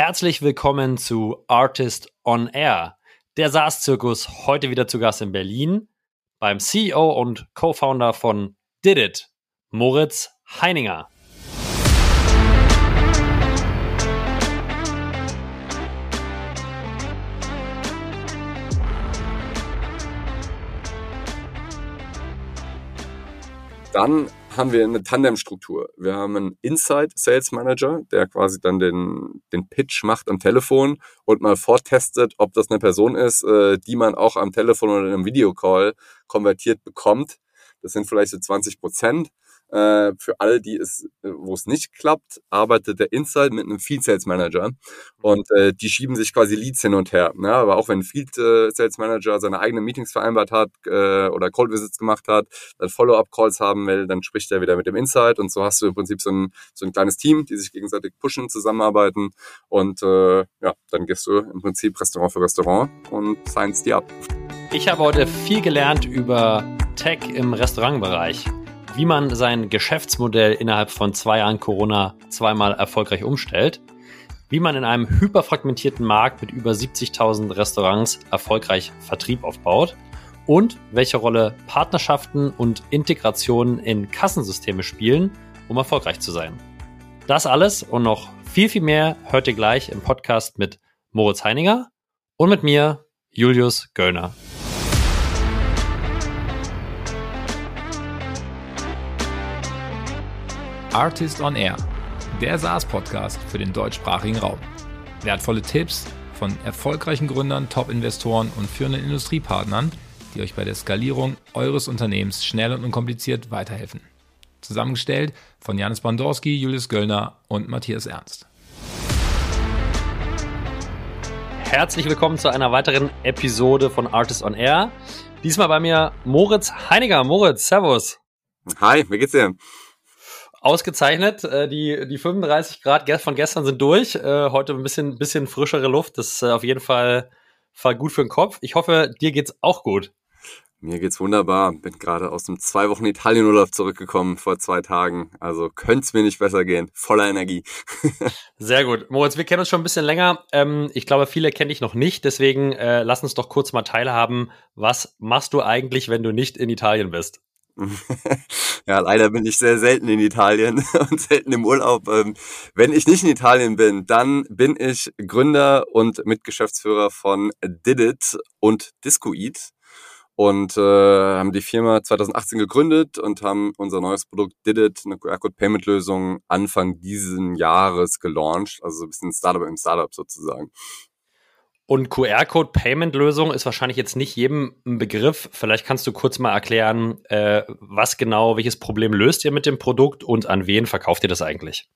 Herzlich willkommen zu Artist on Air, der SaaS-Zirkus, heute wieder zu Gast in Berlin beim CEO und Co-Founder von Did It, Moritz Heininger. Dann haben wir eine Tandem-Struktur. Wir haben einen Inside Sales Manager, der quasi dann den, den Pitch macht am Telefon und mal vortestet, ob das eine Person ist, äh, die man auch am Telefon oder in einem Videocall konvertiert bekommt. Das sind vielleicht so 20 Prozent. Äh, für alle, die es, äh, wo es nicht klappt, arbeitet der Inside mit einem Field Sales Manager und äh, die schieben sich quasi Leads hin und her. Ne? Aber auch wenn ein Field äh, Sales Manager seine eigenen Meetings vereinbart hat äh, oder Cold Visits gemacht hat, dann Follow-up Calls haben will, dann spricht er wieder mit dem Inside und so hast du im Prinzip so ein, so ein kleines Team, die sich gegenseitig pushen, zusammenarbeiten und äh, ja, dann gehst du im Prinzip Restaurant für Restaurant und signst die ab. Ich habe heute viel gelernt über Tech im Restaurantbereich wie man sein Geschäftsmodell innerhalb von zwei Jahren Corona zweimal erfolgreich umstellt, wie man in einem hyperfragmentierten Markt mit über 70.000 Restaurants erfolgreich Vertrieb aufbaut und welche Rolle Partnerschaften und Integrationen in Kassensysteme spielen, um erfolgreich zu sein. Das alles und noch viel, viel mehr hört ihr gleich im Podcast mit Moritz Heininger und mit mir, Julius Göllner. Artist on Air, der SaaS-Podcast für den deutschsprachigen Raum. Wertvolle Tipps von erfolgreichen Gründern, Top-Investoren und führenden Industriepartnern, die euch bei der Skalierung eures Unternehmens schnell und unkompliziert weiterhelfen. Zusammengestellt von Janis Bandorski, Julius Göllner und Matthias Ernst. Herzlich willkommen zu einer weiteren Episode von Artist on Air. Diesmal bei mir Moritz Heiniger. Moritz, Servus. Hi, wie geht's dir? Ausgezeichnet. Äh, die, die 35 Grad von gestern sind durch. Äh, heute ein bisschen, bisschen frischere Luft. Das ist äh, auf jeden Fall, Fall gut für den Kopf. Ich hoffe, dir geht's auch gut. Mir geht's wunderbar. Bin gerade aus dem zwei Wochen Italienurlaub zurückgekommen vor zwei Tagen. Also könnte es mir nicht besser gehen. Voller Energie. Sehr gut. Moritz, wir kennen uns schon ein bisschen länger. Ähm, ich glaube, viele kennen dich noch nicht. Deswegen äh, lass uns doch kurz mal teilhaben. Was machst du eigentlich, wenn du nicht in Italien bist? ja, leider bin ich sehr selten in Italien und selten im Urlaub. Ähm, wenn ich nicht in Italien bin, dann bin ich Gründer und Mitgeschäftsführer von Didit und Discoeat und äh, haben die Firma 2018 gegründet und haben unser neues Produkt Didit, eine QR-Code-Payment-Lösung, Anfang diesen Jahres gelauncht. Also ein bisschen Startup im Startup sozusagen. Und QR-Code-Payment-Lösung ist wahrscheinlich jetzt nicht jedem ein Begriff. Vielleicht kannst du kurz mal erklären, äh, was genau, welches Problem löst ihr mit dem Produkt und an wen verkauft ihr das eigentlich?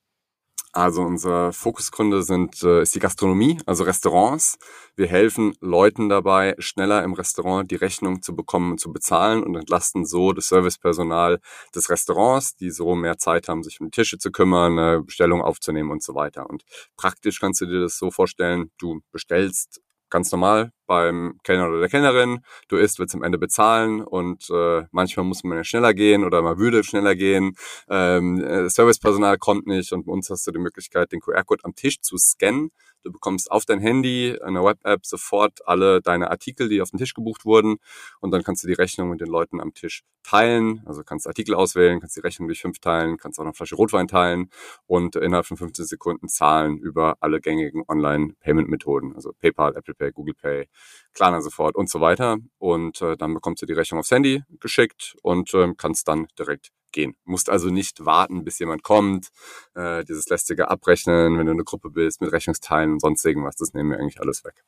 Also unser Fokuskunde sind, äh, ist die Gastronomie, also Restaurants. Wir helfen Leuten dabei, schneller im Restaurant die Rechnung zu bekommen und zu bezahlen und entlasten so das Servicepersonal des Restaurants, die so mehr Zeit haben, sich um die Tische zu kümmern, eine Bestellung aufzunehmen und so weiter. Und praktisch kannst du dir das so vorstellen, du bestellst ganz normal beim Kellner oder der Kellnerin. Du isst, willst am Ende bezahlen und äh, manchmal muss man ja schneller gehen oder man würde schneller gehen. Ähm, äh, Servicepersonal kommt nicht und bei uns hast du die Möglichkeit, den QR-Code am Tisch zu scannen Du bekommst auf dein Handy, eine Web-App sofort alle deine Artikel, die auf den Tisch gebucht wurden. Und dann kannst du die Rechnung mit den Leuten am Tisch teilen. Also kannst Artikel auswählen, kannst die Rechnung durch fünf teilen, kannst auch eine Flasche Rotwein teilen und innerhalb von 15 Sekunden zahlen über alle gängigen Online-Payment-Methoden. Also PayPal, Apple Pay, Google Pay, Klarna sofort und so weiter. Und äh, dann bekommst du die Rechnung aufs Handy geschickt und äh, kannst dann direkt gehen. Musst also nicht warten, bis jemand kommt, äh, dieses lästige Abrechnen, wenn du eine Gruppe bist, mit Rechnungsteilen und sonst irgendwas, das nehmen wir eigentlich alles weg.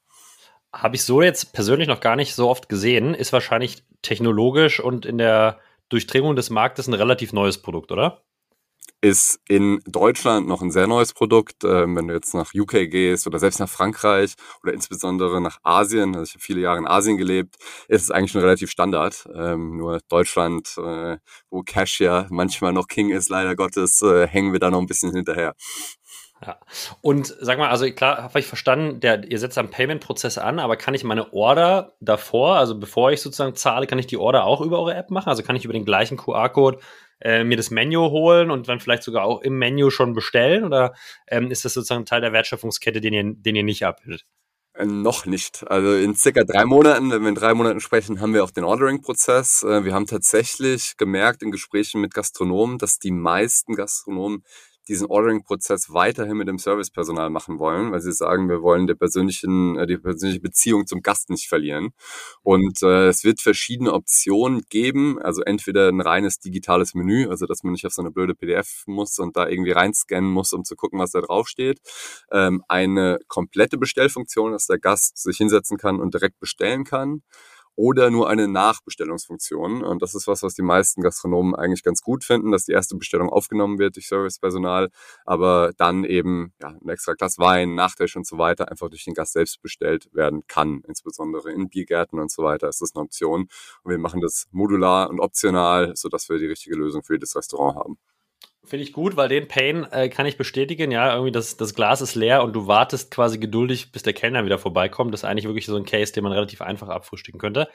Habe ich so jetzt persönlich noch gar nicht so oft gesehen. Ist wahrscheinlich technologisch und in der Durchdringung des Marktes ein relativ neues Produkt, oder? Ist in Deutschland noch ein sehr neues Produkt. Ähm, wenn du jetzt nach UK gehst oder selbst nach Frankreich oder insbesondere nach Asien, also ich habe viele Jahre in Asien gelebt, ist es eigentlich schon relativ Standard. Ähm, nur Deutschland, äh, wo Cash ja manchmal noch King ist, leider Gottes, äh, hängen wir da noch ein bisschen hinterher. Ja. Und sag mal, also klar, habe ich verstanden, der, ihr setzt am Payment-Prozess an, aber kann ich meine Order davor, also bevor ich sozusagen zahle, kann ich die Order auch über eure App machen? Also kann ich über den gleichen QR-Code äh, mir das Menü holen und dann vielleicht sogar auch im Menü schon bestellen? Oder ähm, ist das sozusagen Teil der Wertschöpfungskette, den ihr, den ihr nicht abbildet? Äh, noch nicht. Also in circa drei Monaten, wenn wir in drei Monaten sprechen, haben wir auch den Ordering-Prozess. Äh, wir haben tatsächlich gemerkt in Gesprächen mit Gastronomen, dass die meisten Gastronomen diesen Ordering-Prozess weiterhin mit dem Servicepersonal machen wollen, weil sie sagen, wir wollen die, persönlichen, äh, die persönliche Beziehung zum Gast nicht verlieren. Und äh, es wird verschiedene Optionen geben, also entweder ein reines digitales Menü, also dass man nicht auf so eine blöde PDF muss und da irgendwie reinscannen muss, um zu gucken, was da drauf steht. Ähm, eine komplette Bestellfunktion, dass der Gast sich hinsetzen kann und direkt bestellen kann oder nur eine Nachbestellungsfunktion. Und das ist was, was die meisten Gastronomen eigentlich ganz gut finden, dass die erste Bestellung aufgenommen wird durch Servicepersonal, aber dann eben ja, ein extra Glas Wein, Nachtisch und so weiter einfach durch den Gast selbst bestellt werden kann. Insbesondere in Biergärten und so weiter ist das eine Option. Und wir machen das modular und optional, sodass wir die richtige Lösung für jedes Restaurant haben. Finde ich gut, weil den Pain äh, kann ich bestätigen. Ja, irgendwie das, das Glas ist leer und du wartest quasi geduldig, bis der Kellner wieder vorbeikommt. Das ist eigentlich wirklich so ein Case, den man relativ einfach abfrühstücken könnte.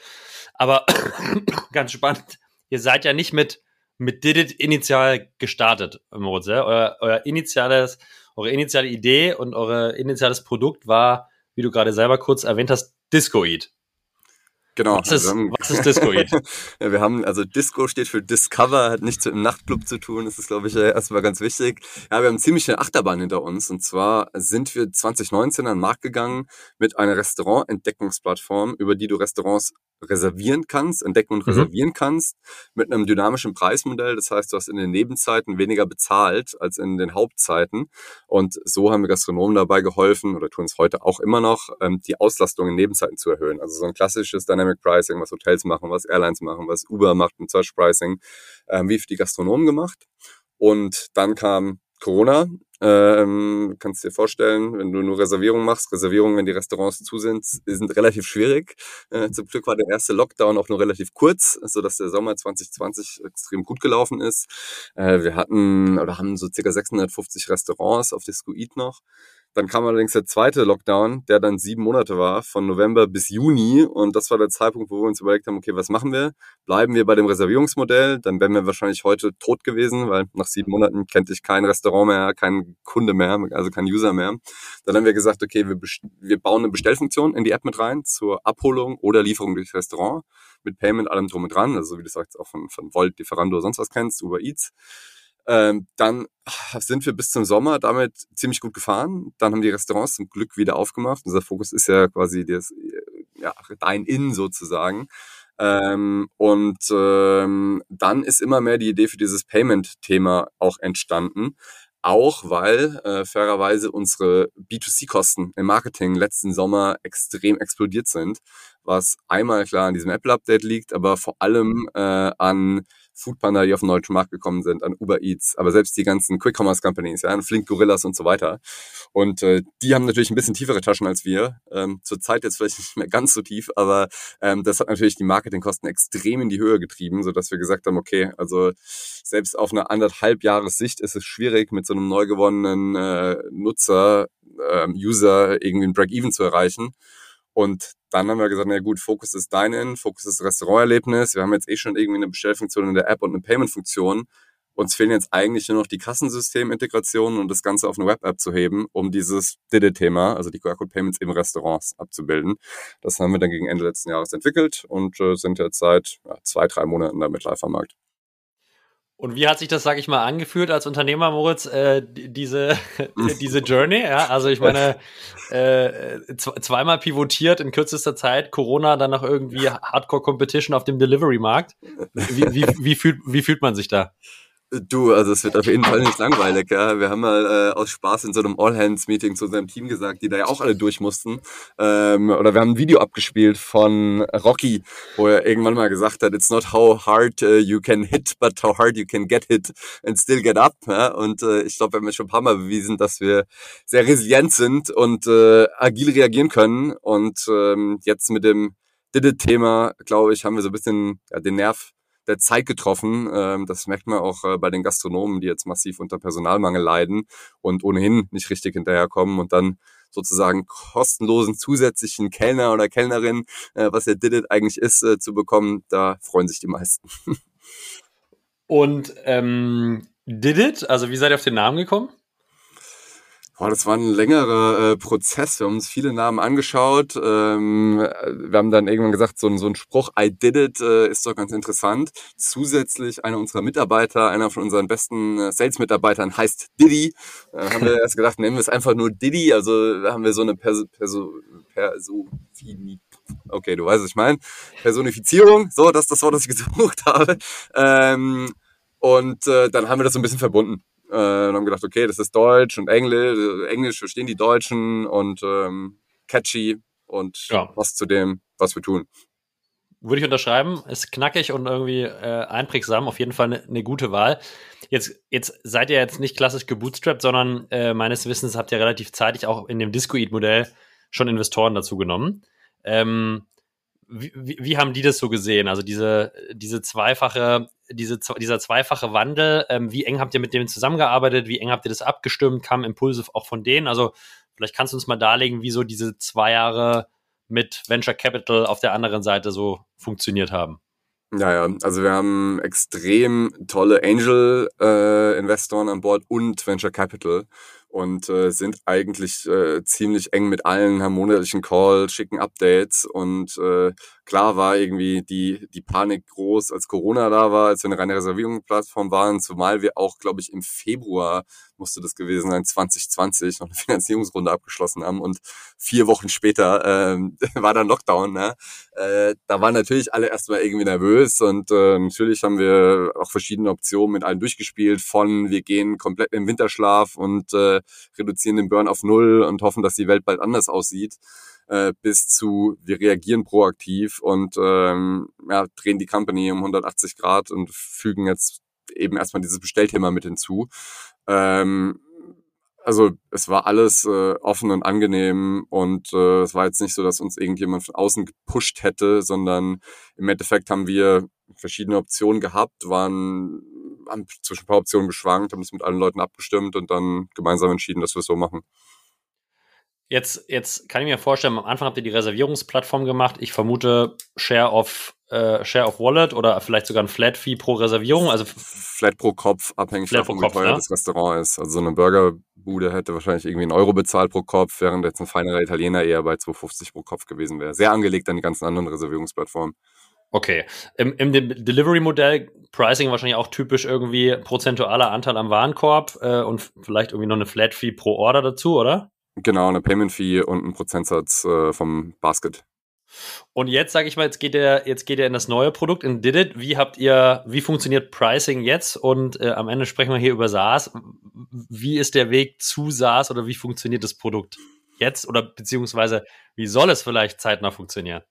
Aber ganz spannend, ihr seid ja nicht mit, mit Didit initial gestartet. Ja? Euer, euer initiales, eure initiale Idee und euer initiales Produkt war, wie du gerade selber kurz erwähnt hast, Discoid. Genau. Was ist, haben, was ist Discoid? ja, wir haben, also Disco steht für Discover, hat nichts mit dem Nachtclub zu tun. Das ist, glaube ich, erstmal ganz wichtig. Ja, wir haben ziemlich eine Achterbahn hinter uns. Und zwar sind wir 2019 an den Markt gegangen mit einer Restaurant-Entdeckungsplattform, über die du Restaurants reservieren kannst, entdecken und mhm. reservieren kannst, mit einem dynamischen Preismodell. Das heißt, du hast in den Nebenzeiten weniger bezahlt als in den Hauptzeiten. Und so haben wir Gastronomen dabei geholfen, oder tun es heute auch immer noch, ähm, die Auslastung in Nebenzeiten zu erhöhen. Also so ein klassisches Dynamic Pricing, was Hotels machen, was Airlines machen, was Uber macht mit Search Pricing, ähm, wie für die Gastronomen gemacht. Und dann kam Corona ähm, kannst dir vorstellen, wenn du nur Reservierungen machst, Reservierungen, wenn die Restaurants zu sind, sind relativ schwierig. Äh, zum Glück war der erste Lockdown auch nur relativ kurz, so dass der Sommer 2020 extrem gut gelaufen ist. Äh, wir hatten oder haben so circa 650 Restaurants auf Discoid noch. Dann kam allerdings der zweite Lockdown, der dann sieben Monate war, von November bis Juni. Und das war der Zeitpunkt, wo wir uns überlegt haben, okay, was machen wir? Bleiben wir bei dem Reservierungsmodell? Dann wären wir wahrscheinlich heute tot gewesen, weil nach sieben Monaten kennt ich kein Restaurant mehr, kein Kunde mehr, also kein User mehr. Dann haben wir gesagt, okay, wir, wir bauen eine Bestellfunktion in die App mit rein zur Abholung oder Lieferung durchs Restaurant mit Payment, allem drum und dran. Also wie du sagst, auch von, von Volt, Lieferando, sonst was kennst, Uber Eats. Ähm, dann sind wir bis zum Sommer damit ziemlich gut gefahren. Dann haben die Restaurants zum Glück wieder aufgemacht. Unser Fokus ist ja quasi das ja, Dine-In sozusagen. Ähm, und ähm, dann ist immer mehr die Idee für dieses Payment-Thema auch entstanden. Auch weil äh, fairerweise unsere B2C-Kosten im Marketing letzten Sommer extrem explodiert sind, was einmal klar an diesem Apple-Update liegt, aber vor allem äh, an Foodpanda, die auf den deutschen Markt gekommen sind, an Uber Eats, aber selbst die ganzen Quick Commerce Companies, ja, an Flink Gorillas und so weiter. Und äh, die haben natürlich ein bisschen tiefere Taschen als wir. Ähm, Zurzeit jetzt vielleicht nicht mehr ganz so tief, aber ähm, das hat natürlich die Marketingkosten extrem in die Höhe getrieben, so dass wir gesagt haben, okay, also selbst auf einer anderthalb Jahres Sicht ist es schwierig, mit so einem neu gewonnenen äh, Nutzer, äh, User irgendwie ein Break-Even zu erreichen. Und dann haben wir gesagt, na gut, Fokus ist Dine-In, Fokus ist Restauranterlebnis. Wir haben jetzt eh schon irgendwie eine Bestellfunktion in der App und eine Payment-Funktion. Uns fehlen jetzt eigentlich nur noch die Kassensystemintegrationen und das Ganze auf eine Web-App zu heben, um dieses Didde-Thema, also die QR-Code-Payments im Restaurants abzubilden. Das haben wir dann gegen Ende letzten Jahres entwickelt und äh, sind jetzt seit ja, zwei, drei Monaten damit live am Markt. Und wie hat sich das, sage ich mal, angefühlt als Unternehmer, Moritz, äh, diese, diese Journey? Ja, also ich meine, äh, zweimal pivotiert in kürzester Zeit, Corona, dann noch irgendwie Hardcore-Competition auf dem Delivery-Markt. Wie, wie, wie, fühlt, wie fühlt man sich da? Du, also es wird auf jeden Fall nicht langweilig. Ja. Wir haben mal äh, aus Spaß in so einem All-Hands-Meeting zu unserem Team gesagt, die da ja auch alle durch mussten. Ähm, oder wir haben ein Video abgespielt von Rocky, wo er irgendwann mal gesagt hat, it's not how hard uh, you can hit, but how hard you can get hit and still get up. Ja. Und äh, ich glaube, wir haben schon ein paar Mal bewiesen, dass wir sehr resilient sind und äh, agil reagieren können. Und ähm, jetzt mit dem Did-It-Thema, glaube ich, haben wir so ein bisschen ja, den Nerv der Zeit getroffen. Ähm, das merkt man auch äh, bei den Gastronomen, die jetzt massiv unter Personalmangel leiden und ohnehin nicht richtig hinterherkommen und dann sozusagen kostenlosen zusätzlichen Kellner oder Kellnerin, äh, was der Did It eigentlich ist, äh, zu bekommen, da freuen sich die meisten. Und ähm, did it? Also wie seid ihr auf den Namen gekommen? Boah, das war ein längerer äh, Prozess. Wir haben uns viele Namen angeschaut. Ähm, wir haben dann irgendwann gesagt, so ein, so ein Spruch, I did it, äh, ist doch ganz interessant. Zusätzlich einer unserer Mitarbeiter, einer von unseren besten äh, Sales-Mitarbeitern heißt Diddy. Äh, haben wir erst gedacht, nennen wir es einfach nur Diddy. Also haben wir so eine Perso, Perso, Perso okay, du weißt, was ich meine. Personifizierung, so, das ist das Wort, das ich gesucht habe. Ähm, und äh, dann haben wir das so ein bisschen verbunden. Äh, und haben gedacht, okay, das ist Deutsch und Englisch, Englisch verstehen die Deutschen und ähm, catchy und ja. was zu dem, was wir tun. Würde ich unterschreiben, ist knackig und irgendwie äh, einprägsam, auf jeden Fall eine ne gute Wahl. Jetzt, jetzt seid ihr jetzt nicht klassisch gebootstrapped, sondern äh, meines Wissens habt ihr relativ zeitig auch in dem Discoid-Modell schon Investoren dazu genommen. Ähm, wie, wie, haben die das so gesehen? Also diese, diese zweifache, diese, dieser zweifache Wandel, ähm, wie eng habt ihr mit denen zusammengearbeitet? Wie eng habt ihr das abgestimmt? Kamen Impulse auch von denen? Also vielleicht kannst du uns mal darlegen, wie so diese zwei Jahre mit Venture Capital auf der anderen Seite so funktioniert haben. Ja, ja, also wir haben extrem tolle Angel-Investoren äh, an Bord und Venture Capital und äh, sind eigentlich äh, ziemlich eng mit allen, haben monatlichen Call, schicken Updates und äh, klar war irgendwie die, die Panik groß, als Corona da war, als wir eine reine Reservierungsplattform waren, zumal wir auch, glaube ich, im Februar musste das gewesen sein, 2020 noch eine Finanzierungsrunde abgeschlossen haben und vier Wochen später ähm, war dann Lockdown. Ne? Äh, da waren natürlich alle erstmal irgendwie nervös und äh, natürlich haben wir auch verschiedene Optionen mit allen durchgespielt, von wir gehen komplett im Winterschlaf und äh, reduzieren den Burn auf null und hoffen, dass die Welt bald anders aussieht äh, bis zu wir reagieren proaktiv und ähm, ja, drehen die Company um 180 Grad und fügen jetzt eben erstmal dieses Bestellthema mit hinzu. Ähm, also es war alles äh, offen und angenehm und äh, es war jetzt nicht so, dass uns irgendjemand von außen gepusht hätte, sondern im Endeffekt haben wir verschiedene Optionen gehabt, waren haben zwischen ein paar Optionen geschwankt, haben das mit allen Leuten abgestimmt und dann gemeinsam entschieden, dass wir es so machen. Jetzt, jetzt kann ich mir vorstellen, am Anfang habt ihr die Reservierungsplattform gemacht. Ich vermute Share of, äh, Share of Wallet oder vielleicht sogar ein Flat Fee pro Reservierung. Also Flat pro Kopf, abhängig Flat davon, wie teuer ne? das Restaurant ist. Also so eine Burgerbude hätte wahrscheinlich irgendwie einen Euro bezahlt pro Kopf, während jetzt ein feinerer Italiener eher bei 2,50 pro Kopf gewesen wäre. Sehr angelegt an die ganzen anderen Reservierungsplattformen. Okay. Im, im Delivery-Modell Pricing wahrscheinlich auch typisch irgendwie prozentualer Anteil am Warenkorb äh, und vielleicht irgendwie noch eine Flat Fee pro Order dazu, oder? Genau, eine Payment Fee und ein Prozentsatz äh, vom Basket. Und jetzt sage ich mal, jetzt geht er, jetzt geht er in das neue Produkt, in Did It. Wie habt ihr, wie funktioniert Pricing jetzt? Und äh, am Ende sprechen wir hier über SaaS. Wie ist der Weg zu SaaS oder wie funktioniert das Produkt jetzt? Oder beziehungsweise wie soll es vielleicht zeitnah funktionieren?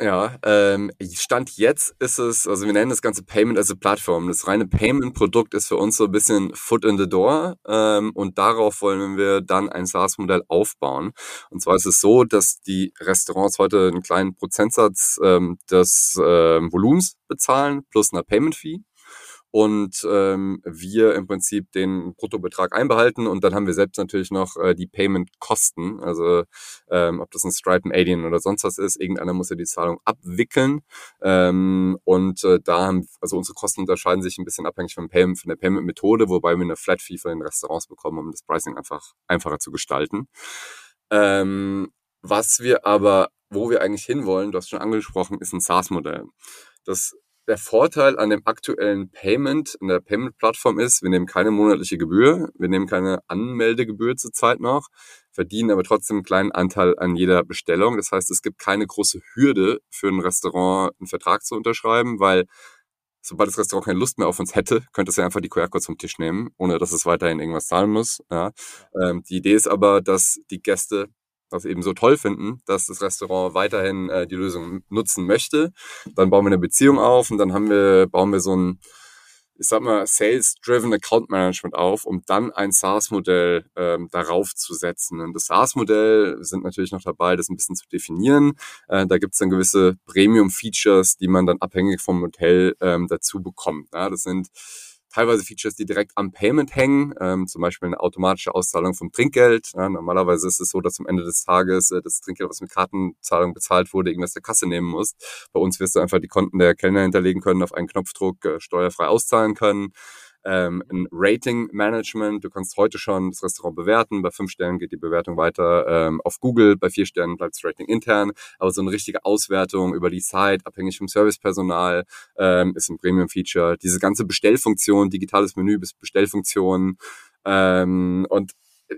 Ja, ähm, Stand jetzt ist es, also wir nennen das ganze Payment as a Plattform. Das reine Payment-Produkt ist für uns so ein bisschen Foot in the Door ähm, und darauf wollen wir dann ein SaaS-Modell aufbauen. Und zwar ist es so, dass die Restaurants heute einen kleinen Prozentsatz ähm, des ähm, Volumens bezahlen plus einer Payment-Fee und ähm, wir im Prinzip den Bruttobetrag einbehalten und dann haben wir selbst natürlich noch äh, die Payment-Kosten, also ähm, ob das ein Stripe, ein Alien oder sonst was ist, irgendeiner muss ja die Zahlung abwickeln ähm, und äh, da haben, also unsere Kosten unterscheiden sich ein bisschen abhängig vom Payment, von der Payment-Methode, wobei wir eine Flat-Fee von den Restaurants bekommen, um das Pricing einfach einfacher zu gestalten. Ähm, was wir aber, wo wir eigentlich hinwollen, du hast schon angesprochen, ist ein SaaS-Modell. Das der Vorteil an dem aktuellen Payment, in der Payment-Plattform ist, wir nehmen keine monatliche Gebühr, wir nehmen keine Anmeldegebühr zurzeit noch, verdienen aber trotzdem einen kleinen Anteil an jeder Bestellung. Das heißt, es gibt keine große Hürde für ein Restaurant, einen Vertrag zu unterschreiben, weil sobald das Restaurant keine Lust mehr auf uns hätte, könnte es ja einfach die QR-Codes vom Tisch nehmen, ohne dass es weiterhin irgendwas zahlen muss. Ja. Ähm, die Idee ist aber, dass die Gäste das eben so toll finden, dass das Restaurant weiterhin äh, die Lösung nutzen möchte. Dann bauen wir eine Beziehung auf und dann haben wir, bauen wir so ein, ich sag mal, Sales-Driven Account Management auf, um dann ein SaaS-Modell ähm, darauf zu setzen. Und das SaaS-Modell sind natürlich noch dabei, das ein bisschen zu definieren. Äh, da gibt es dann gewisse Premium-Features, die man dann abhängig vom Hotel ähm, dazu bekommt. Ja, das sind teilweise Features, die direkt am Payment hängen, ähm, zum Beispiel eine automatische Auszahlung vom Trinkgeld. Ja, normalerweise ist es so, dass am Ende des Tages äh, das Trinkgeld, was mit Kartenzahlung bezahlt wurde, irgendwas der Kasse nehmen muss. Bei uns wirst du einfach die Konten der Kellner hinterlegen können, auf einen Knopfdruck äh, steuerfrei auszahlen können ähm, ein Rating-Management. Du kannst heute schon das Restaurant bewerten. Bei fünf Sternen geht die Bewertung weiter ähm, auf Google. Bei vier Sternen bleibt das Rating intern. Aber so eine richtige Auswertung über die Site, abhängig vom Servicepersonal, ähm, ist ein Premium-Feature. Diese ganze Bestellfunktion, digitales Menü bis Bestellfunktion ähm, und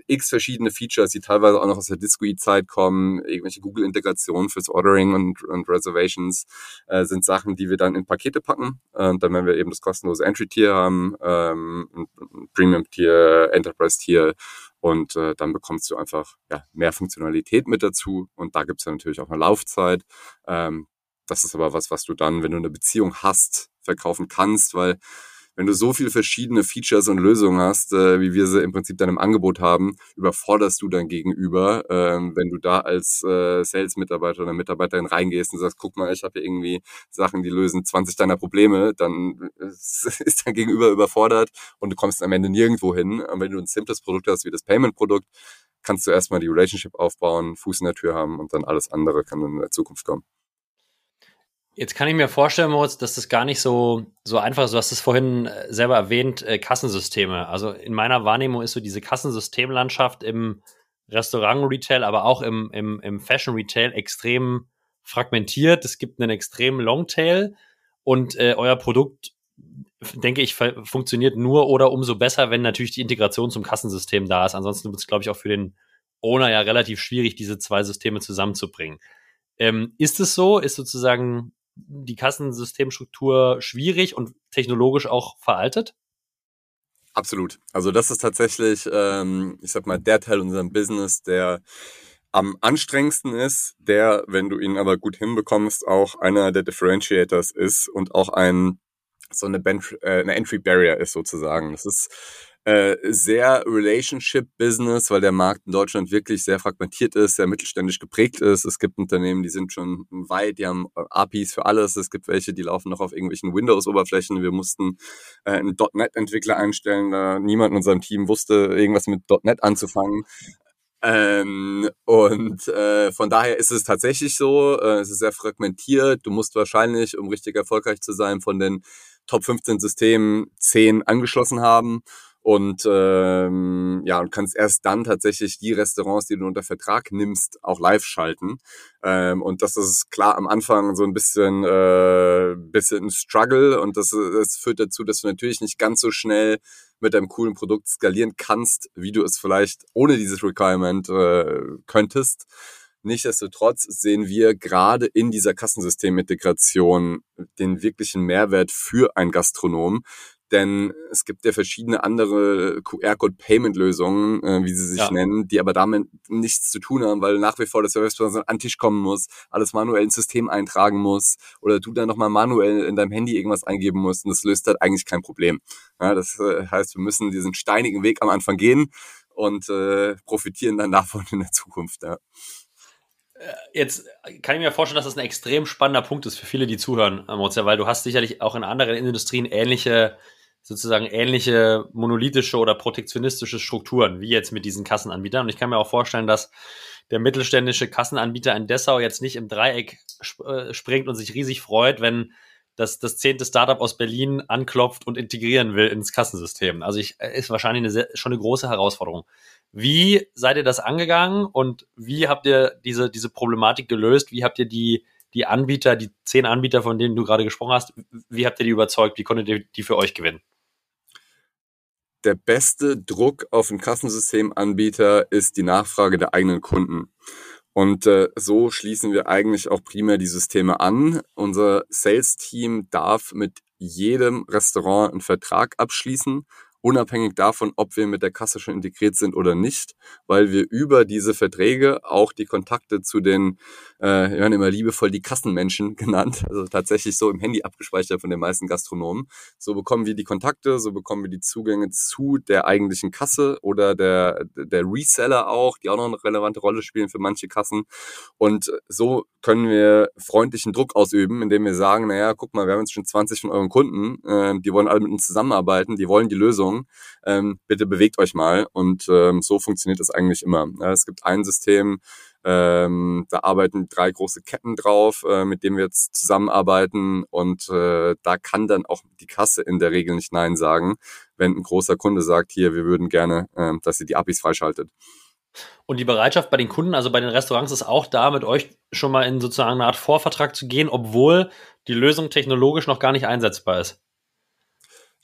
x verschiedene Features, die teilweise auch noch aus der Discoid-Zeit kommen, irgendwelche Google-Integrationen fürs Ordering und, und Reservations, äh, sind Sachen, die wir dann in Pakete packen. Und dann, wenn wir eben das kostenlose Entry-Tier haben, ähm, Premium-Tier, Enterprise-Tier und äh, dann bekommst du einfach ja, mehr Funktionalität mit dazu. Und da gibt's ja natürlich auch eine Laufzeit. Ähm, das ist aber was, was du dann, wenn du eine Beziehung hast, verkaufen kannst, weil wenn du so viele verschiedene Features und Lösungen hast, äh, wie wir sie im Prinzip dann im Angebot haben, überforderst du dein Gegenüber, ähm, wenn du da als äh, Sales-Mitarbeiter oder Mitarbeiterin reingehst und sagst, guck mal, ich habe hier irgendwie Sachen, die lösen 20 deiner Probleme, dann ist dein Gegenüber überfordert und du kommst am Ende nirgendwo hin. Und wenn du ein simples Produkt hast wie das Payment-Produkt, kannst du erstmal die Relationship aufbauen, Fuß in der Tür haben und dann alles andere kann in der Zukunft kommen. Jetzt kann ich mir vorstellen, Moritz, dass das gar nicht so, so einfach ist. Du hast es vorhin äh, selber erwähnt, äh, Kassensysteme. Also in meiner Wahrnehmung ist so diese Kassensystemlandschaft im Restaurant-Retail, aber auch im, im, im Fashion-Retail extrem fragmentiert. Es gibt einen extremen Longtail und äh, euer Produkt, denke ich, funktioniert nur oder umso besser, wenn natürlich die Integration zum Kassensystem da ist. Ansonsten wird es, glaube ich, auch für den Owner ja relativ schwierig, diese zwei Systeme zusammenzubringen. Ähm, ist es so? Ist sozusagen die Kassensystemstruktur schwierig und technologisch auch veraltet? Absolut. Also das ist tatsächlich, ähm, ich sag mal, der Teil unserem Business, der am anstrengendsten ist, der, wenn du ihn aber gut hinbekommst, auch einer der Differentiators ist und auch ein so eine, Bench, äh, eine Entry Barrier ist sozusagen. Das ist äh, sehr Relationship-Business, weil der Markt in Deutschland wirklich sehr fragmentiert ist, sehr mittelständisch geprägt ist. Es gibt Unternehmen, die sind schon weit, die haben äh, APIs für alles. Es gibt welche, die laufen noch auf irgendwelchen Windows-Oberflächen. Wir mussten äh, einen .NET-Entwickler einstellen, da niemand in unserem Team wusste, irgendwas mit .NET anzufangen. Ähm, und äh, von daher ist es tatsächlich so, äh, es ist sehr fragmentiert. Du musst wahrscheinlich, um richtig erfolgreich zu sein, von den Top 15 Systemen 10 angeschlossen haben und ähm, ja und kannst erst dann tatsächlich die Restaurants, die du unter Vertrag nimmst, auch live schalten. Ähm, und das ist klar am Anfang so ein bisschen äh, bisschen ein Struggle und das, das führt dazu, dass du natürlich nicht ganz so schnell mit einem coolen Produkt skalieren kannst, wie du es vielleicht ohne dieses Requirement äh, könntest. Nichtsdestotrotz sehen wir gerade in dieser Kassensystemintegration den wirklichen Mehrwert für ein Gastronom, denn es gibt ja verschiedene andere QR-Code-Payment-Lösungen, äh, wie sie sich ja. nennen, die aber damit nichts zu tun haben, weil nach wie vor der Serviceperson an den Tisch kommen muss, alles manuell ins System eintragen muss oder du dann nochmal manuell in deinem Handy irgendwas eingeben musst und das löst halt eigentlich kein Problem. Ja, das äh, heißt, wir müssen diesen steinigen Weg am Anfang gehen und äh, profitieren dann davon in der Zukunft. Ja. Äh, jetzt kann ich mir vorstellen, dass das ein extrem spannender Punkt ist für viele, die zuhören, Mozart, weil du hast sicherlich auch in anderen Industrien ähnliche sozusagen ähnliche monolithische oder protektionistische Strukturen, wie jetzt mit diesen Kassenanbietern. Und ich kann mir auch vorstellen, dass der mittelständische Kassenanbieter in Dessau jetzt nicht im Dreieck sp äh, springt und sich riesig freut, wenn das, das zehnte Startup aus Berlin anklopft und integrieren will ins Kassensystem. Also ich, äh, ist wahrscheinlich eine sehr, schon eine große Herausforderung. Wie seid ihr das angegangen und wie habt ihr diese, diese Problematik gelöst? Wie habt ihr die, die Anbieter, die zehn Anbieter, von denen du gerade gesprochen hast, wie habt ihr die überzeugt? Wie konntet ihr die für euch gewinnen? der beste Druck auf den Kassensystemanbieter ist die Nachfrage der eigenen Kunden. Und äh, so schließen wir eigentlich auch primär die Systeme an. Unser Sales-Team darf mit jedem Restaurant einen Vertrag abschließen unabhängig davon, ob wir mit der Kasse schon integriert sind oder nicht, weil wir über diese Verträge auch die Kontakte zu den, äh, wir werden immer liebevoll die Kassenmenschen genannt, also tatsächlich so im Handy abgespeichert von den meisten Gastronomen. So bekommen wir die Kontakte, so bekommen wir die Zugänge zu der eigentlichen Kasse oder der, der Reseller auch, die auch noch eine relevante Rolle spielen für manche Kassen. Und so können wir freundlichen Druck ausüben, indem wir sagen, naja, guck mal, wir haben jetzt schon 20 von euren Kunden, äh, die wollen alle mit uns zusammenarbeiten, die wollen die Lösung, ähm, bitte bewegt euch mal. Und ähm, so funktioniert das eigentlich immer. Ja, es gibt ein System, ähm, da arbeiten drei große Ketten drauf, äh, mit denen wir jetzt zusammenarbeiten und äh, da kann dann auch die Kasse in der Regel nicht Nein sagen, wenn ein großer Kunde sagt, hier, wir würden gerne, äh, dass ihr die APIs freischaltet. Und die Bereitschaft bei den Kunden, also bei den Restaurants, ist auch da, mit euch schon mal in sozusagen eine Art Vorvertrag zu gehen, obwohl die Lösung technologisch noch gar nicht einsetzbar ist.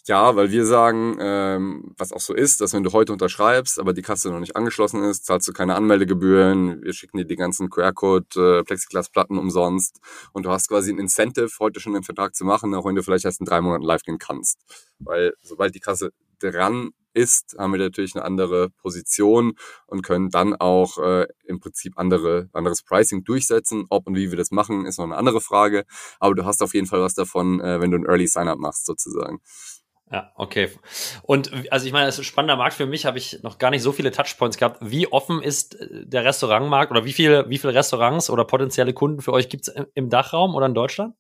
Ja, weil wir sagen, ähm, was auch so ist, dass wenn du heute unterschreibst, aber die Kasse noch nicht angeschlossen ist, zahlst du keine Anmeldegebühren, wir schicken dir die ganzen QR-Code, äh, Plexiglas-Platten umsonst und du hast quasi ein Incentive, heute schon den Vertrag zu machen, auch wenn du vielleicht erst in drei Monaten live gehen kannst. Weil sobald die Kasse dran ist, haben wir natürlich eine andere Position und können dann auch äh, im Prinzip andere, anderes Pricing durchsetzen. Ob und wie wir das machen, ist noch eine andere Frage. Aber du hast auf jeden Fall was davon, äh, wenn du ein Early Sign-up machst, sozusagen. Ja, okay. Und also ich meine, das ist ein spannender Markt für mich, habe ich noch gar nicht so viele Touchpoints gehabt. Wie offen ist äh, der Restaurantmarkt oder wie viele, wie viele Restaurants oder potenzielle Kunden für euch gibt es im Dachraum oder in Deutschland?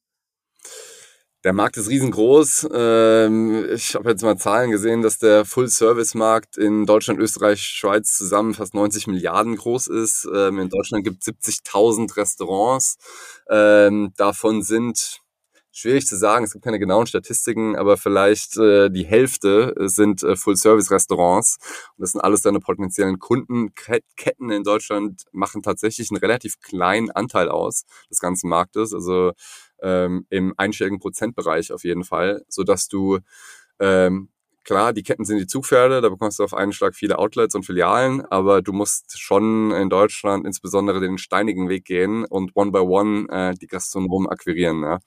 Der Markt ist riesengroß. Ähm, ich habe jetzt mal Zahlen gesehen, dass der Full-Service-Markt in Deutschland, Österreich, Schweiz zusammen fast 90 Milliarden groß ist. Ähm, in Deutschland gibt es 70.000 Restaurants. Ähm, davon sind schwierig zu sagen, es gibt keine genauen Statistiken, aber vielleicht äh, die Hälfte sind äh, Full-Service-Restaurants. Und das sind alles deine potenziellen Kundenketten in Deutschland, machen tatsächlich einen relativ kleinen Anteil aus des ganzen Marktes. Also ähm, im einstelligen Prozentbereich auf jeden Fall, so dass du ähm, Klar, die Ketten sind die Zugpferde, da bekommst du auf einen Schlag viele Outlets und Filialen, aber du musst schon in Deutschland insbesondere den steinigen Weg gehen und one by one äh, die Gastronomen akquirieren. Ja.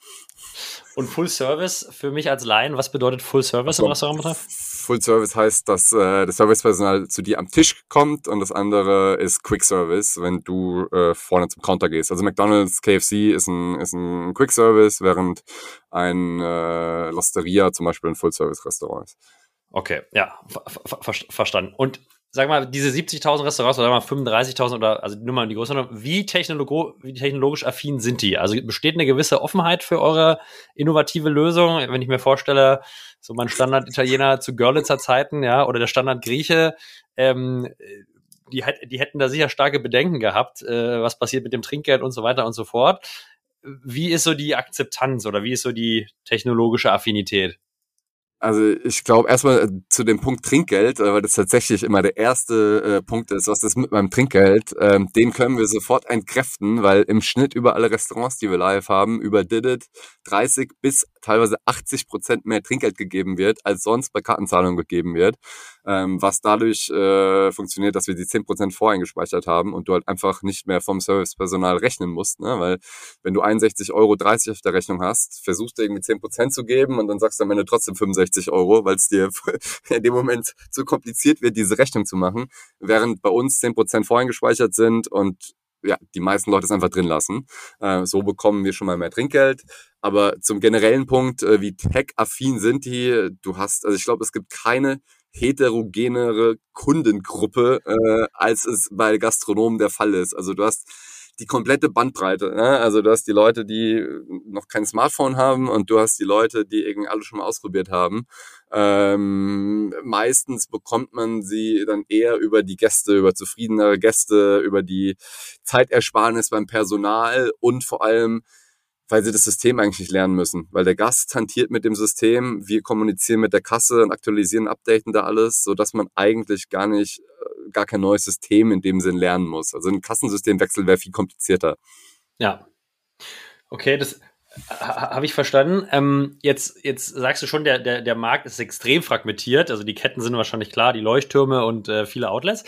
Und Full Service für mich als Laien, was bedeutet Full Service also, im Restaurantbetrieb? Full Service heißt, dass äh, das Servicepersonal zu dir am Tisch kommt und das andere ist Quick Service, wenn du äh, vorne zum Counter gehst. Also McDonald's, KFC ist ein, ist ein Quick Service, während ein äh, Losteria zum Beispiel ein Full Service Restaurant ist. Okay, ja, ver ver verstanden. Und sag mal, diese 70.000 Restaurants oder mal 35.000 oder also nur mal die Größe, wie, technologo wie technologisch affin sind die? Also besteht eine gewisse Offenheit für eure innovative Lösung? Wenn ich mir vorstelle, so mein Standard-Italiener zu Görlitzer Zeiten, ja, oder der Standard-Grieche, ähm, die, die hätten da sicher starke Bedenken gehabt, äh, was passiert mit dem Trinkgeld und so weiter und so fort. Wie ist so die Akzeptanz oder wie ist so die technologische Affinität? Also ich glaube erstmal äh, zu dem Punkt Trinkgeld, äh, weil das tatsächlich immer der erste äh, Punkt ist, was ist mit meinem Trinkgeld, ähm, den können wir sofort entkräften, weil im Schnitt über alle Restaurants, die wir live haben, über Didit 30 bis teilweise 80 Prozent mehr Trinkgeld gegeben wird, als sonst bei Kartenzahlungen gegeben wird ähm, was dadurch äh, funktioniert, dass wir die 10% voreingespeichert haben und du halt einfach nicht mehr vom Servicepersonal rechnen musst, ne? weil wenn du 61,30 Euro auf der Rechnung hast, versuchst du irgendwie 10% zu geben und dann sagst du am Ende trotzdem 65 Euro, weil es dir in dem Moment zu kompliziert wird, diese Rechnung zu machen, während bei uns 10% voreingespeichert sind und ja, die meisten Leute es einfach drin lassen. Äh, so bekommen wir schon mal mehr Trinkgeld. Aber zum generellen Punkt, äh, wie tech-affin sind die? Du hast, also ich glaube, es gibt keine heterogenere Kundengruppe, äh, als es bei Gastronomen der Fall ist. Also du hast die komplette Bandbreite. Ne? Also du hast die Leute, die noch kein Smartphone haben und du hast die Leute, die irgendwie alle schon mal ausprobiert haben. Ähm, meistens bekommt man sie dann eher über die Gäste, über zufriedenere Gäste, über die Zeitersparnis beim Personal und vor allem weil sie das System eigentlich nicht lernen müssen. Weil der Gast hantiert mit dem System, wir kommunizieren mit der Kasse und aktualisieren, updaten da alles, so dass man eigentlich gar nicht, äh, gar kein neues System in dem Sinn lernen muss. Also ein Kassensystemwechsel wäre viel komplizierter. Ja. Okay, das habe ich verstanden. Ähm, jetzt, jetzt sagst du schon, der, der, der Markt ist extrem fragmentiert. Also die Ketten sind wahrscheinlich klar, die Leuchttürme und äh, viele Outlets.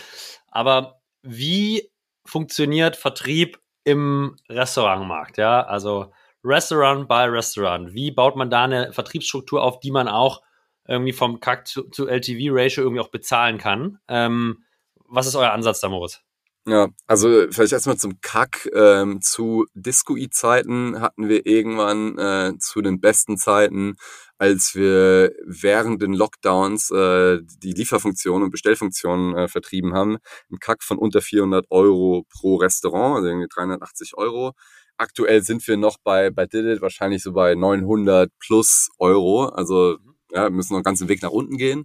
Aber wie funktioniert Vertrieb im Restaurantmarkt? Ja, also Restaurant by Restaurant. Wie baut man da eine Vertriebsstruktur auf, die man auch irgendwie vom CAC zu, zu LTV-Ratio irgendwie auch bezahlen kann. Ähm, was ist euer Ansatz da, Moritz? Ja, also vielleicht erstmal zum Kack. Ähm, zu Discoid-Zeiten hatten wir irgendwann äh, zu den besten Zeiten, als wir während den Lockdowns äh, die Lieferfunktionen und Bestellfunktionen äh, vertrieben haben, einen Kack von unter 400 Euro pro Restaurant, also irgendwie 380 Euro. Aktuell sind wir noch bei, bei Didit wahrscheinlich so bei 900 plus Euro. Also ja, müssen noch einen ganzen Weg nach unten gehen.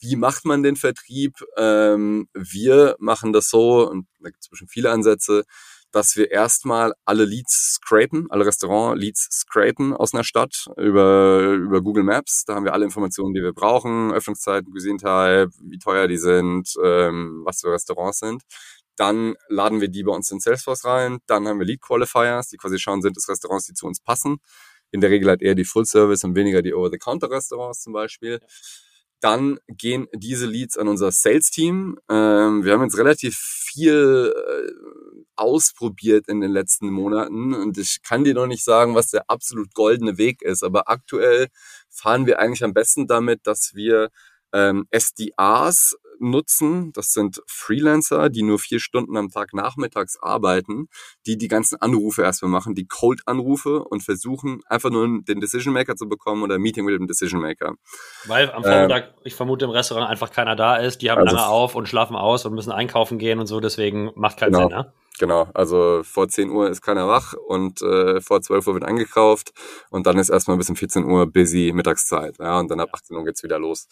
Wie macht man den Vertrieb? Ähm, wir machen das so, und da gibt es bestimmt viele Ansätze, dass wir erstmal alle Leads scrapen, alle Restaurant-Leads scrapen aus einer Stadt über, über Google Maps. Da haben wir alle Informationen, die wir brauchen, Öffnungszeiten, Cuisine-Type, wie teuer die sind, ähm, was für Restaurants sind. Dann laden wir die bei uns in Salesforce rein. Dann haben wir Lead Qualifiers, die quasi schauen, sind es Restaurants, die zu uns passen. In der Regel halt eher die Full-Service und weniger die Over-the-Counter-Restaurants zum Beispiel. Dann gehen diese Leads an unser Sales-Team. Ähm, wir haben jetzt relativ viel äh, ausprobiert in den letzten Monaten und ich kann dir noch nicht sagen, was der absolut goldene Weg ist, aber aktuell fahren wir eigentlich am besten damit, dass wir ähm, SDAs nutzen. Das sind Freelancer, die nur vier Stunden am Tag nachmittags arbeiten, die die ganzen Anrufe erstmal machen, die Cold-Anrufe und versuchen einfach nur den Decision Maker zu bekommen oder ein Meeting mit dem Decision Maker. Weil am Vormittag, äh, ich vermute, im Restaurant einfach keiner da ist. Die haben also lange auf und schlafen aus und müssen einkaufen gehen und so. Deswegen macht keinen genau. Sinn, ne? Genau, also vor 10 Uhr ist keiner wach und äh, vor 12 Uhr wird eingekauft und dann ist erstmal bis um 14 Uhr busy Mittagszeit. Ja, und dann ab 18 Uhr geht's wieder los.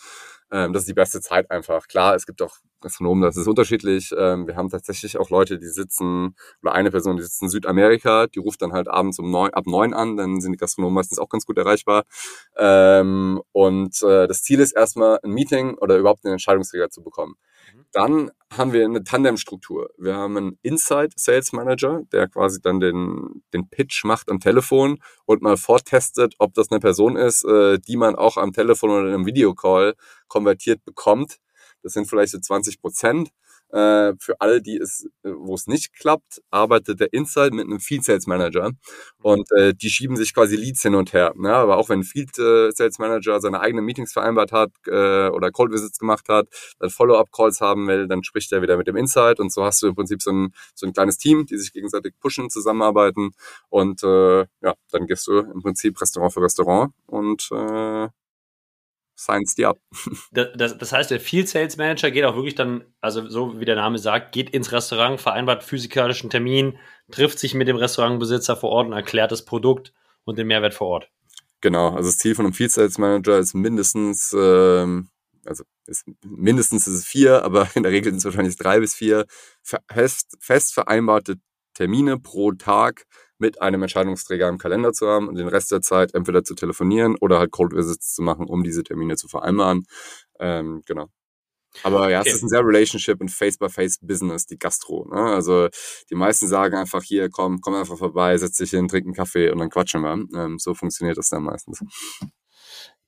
Ähm, das ist die beste Zeit einfach. Klar, es gibt auch Gastronomen, das ist unterschiedlich. Ähm, wir haben tatsächlich auch Leute, die sitzen, oder eine Person, die sitzt in Südamerika, die ruft dann halt abends um neun, ab neun an, dann sind die Gastronomen meistens auch ganz gut erreichbar. Ähm, und äh, das Ziel ist erstmal ein Meeting oder überhaupt einen Entscheidungsträger zu bekommen. Dann haben wir eine Tandem-Struktur. Wir haben einen Inside Sales Manager, der quasi dann den, den Pitch macht am Telefon und mal vortestet, ob das eine Person ist, äh, die man auch am Telefon oder in einem Videocall konvertiert bekommt. Das sind vielleicht so 20 Prozent. Äh, für alle, die es, äh, wo es nicht klappt, arbeitet der Inside mit einem Field Sales Manager und äh, die schieben sich quasi Leads hin und her. Ne? Aber auch wenn ein Field äh, Sales Manager seine eigenen Meetings vereinbart hat äh, oder Cold Visits gemacht hat, dann Follow-up Calls haben will, dann spricht er wieder mit dem Inside und so hast du im Prinzip so ein, so ein kleines Team, die sich gegenseitig pushen, zusammenarbeiten und äh, ja, dann gehst du im Prinzip Restaurant für Restaurant und äh, Science die ab. Das, das, das, heißt, der Field Sales Manager geht auch wirklich dann, also so wie der Name sagt, geht ins Restaurant, vereinbart physikalischen Termin, trifft sich mit dem Restaurantbesitzer vor Ort und erklärt das Produkt und den Mehrwert vor Ort. Genau, also das Ziel von einem Field Sales Manager ist mindestens, ähm, also ist, mindestens ist es vier, aber in der Regel sind es wahrscheinlich drei bis vier fest, fest vereinbarte Termine pro Tag mit einem Entscheidungsträger im Kalender zu haben und den Rest der Zeit entweder zu telefonieren oder halt Cold Visits zu machen, um diese Termine zu vereinbaren. Ähm, genau. Aber ja, okay. es ist ein sehr Relationship- und Face-by-Face-Business, die Gastro. Ne? Also die meisten sagen einfach hier, komm, komm einfach vorbei, setz dich hin, trink einen Kaffee und dann quatschen wir. Ähm, so funktioniert das dann meistens.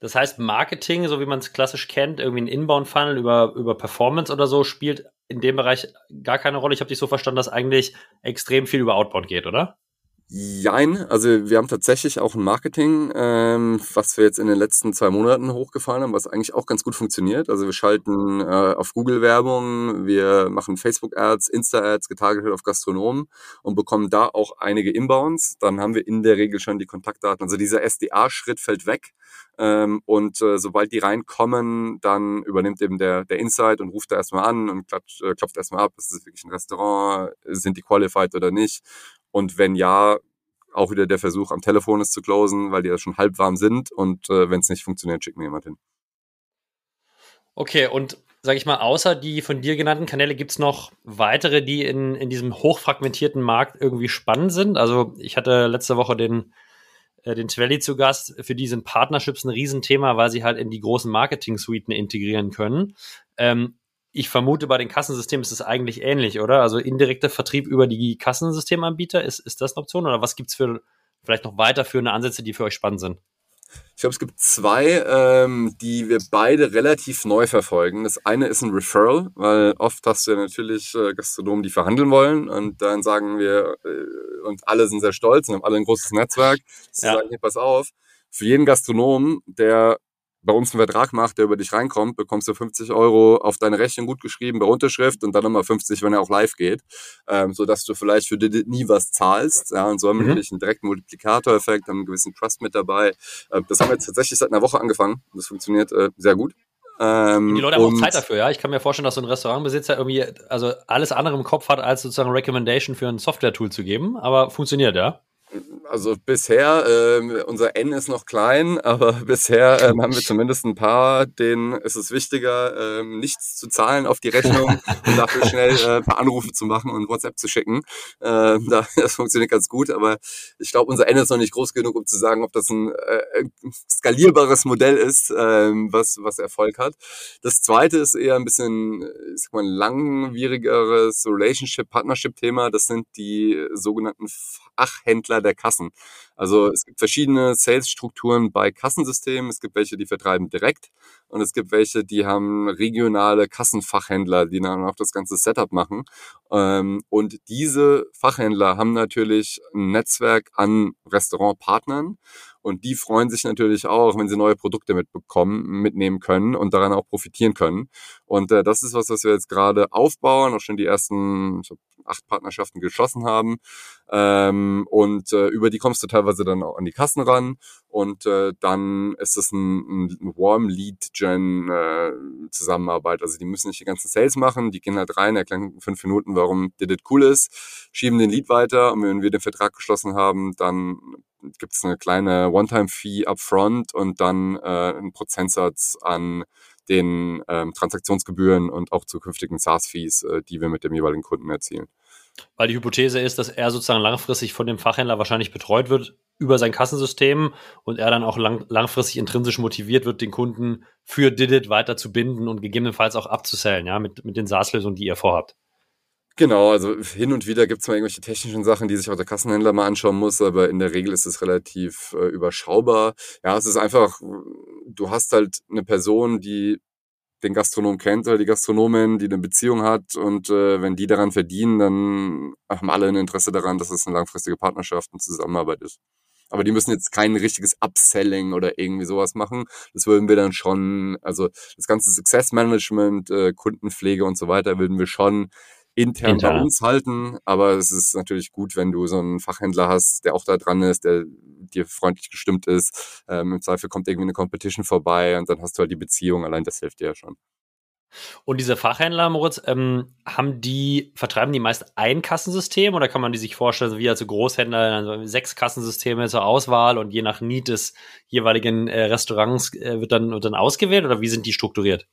Das heißt, Marketing, so wie man es klassisch kennt, irgendwie ein Inbound-Funnel über, über Performance oder so, spielt in dem Bereich gar keine Rolle. Ich habe dich so verstanden, dass eigentlich extrem viel über Outbound geht, oder? Jein, also wir haben tatsächlich auch ein Marketing, ähm, was wir jetzt in den letzten zwei Monaten hochgefahren haben, was eigentlich auch ganz gut funktioniert. Also wir schalten äh, auf Google Werbung, wir machen Facebook Ads, Insta Ads getargetet auf Gastronomen und bekommen da auch einige Inbounds. Dann haben wir in der Regel schon die Kontaktdaten. Also dieser SDA-Schritt fällt weg. Ähm, und äh, sobald die reinkommen, dann übernimmt eben der, der Insight und ruft da erstmal an und klopft, äh, klopft erstmal ab, ist es wirklich ein Restaurant, sind die qualified oder nicht. Und wenn ja, auch wieder der Versuch, am Telefon es zu closen, weil die ja schon halb warm sind. Und äh, wenn es nicht funktioniert, schicken wir jemand hin. Okay, und sag ich mal, außer die von dir genannten Kanäle gibt es noch weitere, die in, in diesem hochfragmentierten Markt irgendwie spannend sind? Also ich hatte letzte Woche den, äh, den Twelly zu Gast. Für die sind Partnerships ein Riesenthema, weil sie halt in die großen Marketing-Suiten integrieren können. Ähm, ich vermute, bei den Kassensystemen ist es eigentlich ähnlich, oder? Also indirekter Vertrieb über die Kassensystemanbieter, ist, ist das eine Option? Oder was gibt es für vielleicht noch weiterführende Ansätze, die für euch spannend sind? Ich glaube, es gibt zwei, ähm, die wir beide relativ neu verfolgen. Das eine ist ein Referral, weil oft hast du ja natürlich äh, Gastronomen, die verhandeln wollen und dann sagen wir, äh, und alle sind sehr stolz und haben alle ein großes Netzwerk, sie ja. sagen, hey, pass auf, für jeden Gastronomen, der bei uns einen Vertrag macht, der über dich reinkommt, bekommst du 50 Euro auf deine Rechnung gut geschrieben bei Unterschrift und dann nochmal 50, wenn er auch live geht, ähm, so dass du vielleicht für die nie was zahlst. Ja, und so haben wir mhm. natürlich einen direkten Multiplikatoreffekt, haben einen gewissen Trust mit dabei. Äh, das haben wir jetzt tatsächlich seit einer Woche angefangen. Das funktioniert äh, sehr gut. Ähm, die Leute haben auch Zeit dafür, ja. Ich kann mir vorstellen, dass so ein Restaurantbesitzer irgendwie also alles andere im Kopf hat, als sozusagen Recommendation für ein Software-Tool zu geben, aber funktioniert, ja. Also bisher, äh, unser N ist noch klein, aber bisher ähm, haben wir zumindest ein paar, denen ist es wichtiger, ähm, nichts zu zahlen auf die Rechnung und dafür schnell äh, ein paar Anrufe zu machen und WhatsApp zu schicken. Ähm, das funktioniert ganz gut, aber ich glaube, unser N ist noch nicht groß genug, um zu sagen, ob das ein äh, skalierbares Modell ist, ähm, was, was Erfolg hat. Das zweite ist eher ein bisschen, ich sag mal, langwierigeres Relationship-Partnership-Thema. Das sind die sogenannten Fachhändler der Kassen. Also es gibt verschiedene Sales-Strukturen bei Kassensystemen. Es gibt welche, die vertreiben direkt und es gibt welche, die haben regionale Kassenfachhändler, die dann auch das ganze Setup machen. Ähm, und diese Fachhändler haben natürlich ein Netzwerk an Restaurantpartnern und die freuen sich natürlich auch, wenn sie neue Produkte mitbekommen, mitnehmen können und daran auch profitieren können. Und äh, das ist was, was wir jetzt gerade aufbauen, auch schon die ersten acht Partnerschaften geschlossen haben. Ähm, und äh, über die kommst du teilweise dann auch an die Kassen ran. Und äh, dann ist es ein, ein Warm Lead Gen äh, Zusammenarbeit. Also die müssen nicht die ganzen Sales machen, die gehen halt rein, erklären fünf Minuten, warum Did It cool ist, schieben den Lead weiter und wenn wir den Vertrag geschlossen haben, dann gibt es eine kleine One-Time-Fee upfront und dann äh, einen Prozentsatz an den ähm, Transaktionsgebühren und auch zukünftigen SaaS-Fees, äh, die wir mit dem jeweiligen Kunden erzielen. Weil die Hypothese ist, dass er sozusagen langfristig von dem Fachhändler wahrscheinlich betreut wird über sein Kassensystem und er dann auch lang, langfristig intrinsisch motiviert wird, den Kunden für Didit weiter zu binden und gegebenenfalls auch abzusellen, ja, mit, mit den SaaS-Lösungen, die ihr vorhabt. Genau, also hin und wieder gibt es mal irgendwelche technischen Sachen, die sich auch der Kassenhändler mal anschauen muss, aber in der Regel ist es relativ äh, überschaubar. Ja, es ist einfach, du hast halt eine Person, die den Gastronom kennt oder die Gastronomin, die eine Beziehung hat und äh, wenn die daran verdienen, dann haben alle ein Interesse daran, dass es eine langfristige Partnerschaft und Zusammenarbeit ist. Aber die müssen jetzt kein richtiges Upselling oder irgendwie sowas machen. Das würden wir dann schon, also das ganze Success Management, äh, Kundenpflege und so weiter, würden wir schon intern, intern bei uns halten. Aber es ist natürlich gut, wenn du so einen Fachhändler hast, der auch da dran ist, der dir freundlich gestimmt ist. Ähm, Im Zweifel kommt irgendwie eine Competition vorbei und dann hast du halt die Beziehung. Allein das hilft dir ja schon. Und diese Fachhändler, Moritz, ähm, haben die, vertreiben die meist ein Kassensystem oder kann man die sich vorstellen, wie also Großhändler, also sechs Kassensysteme zur Auswahl und je nach Need des jeweiligen äh, Restaurants äh, wird, dann, wird dann ausgewählt oder wie sind die strukturiert?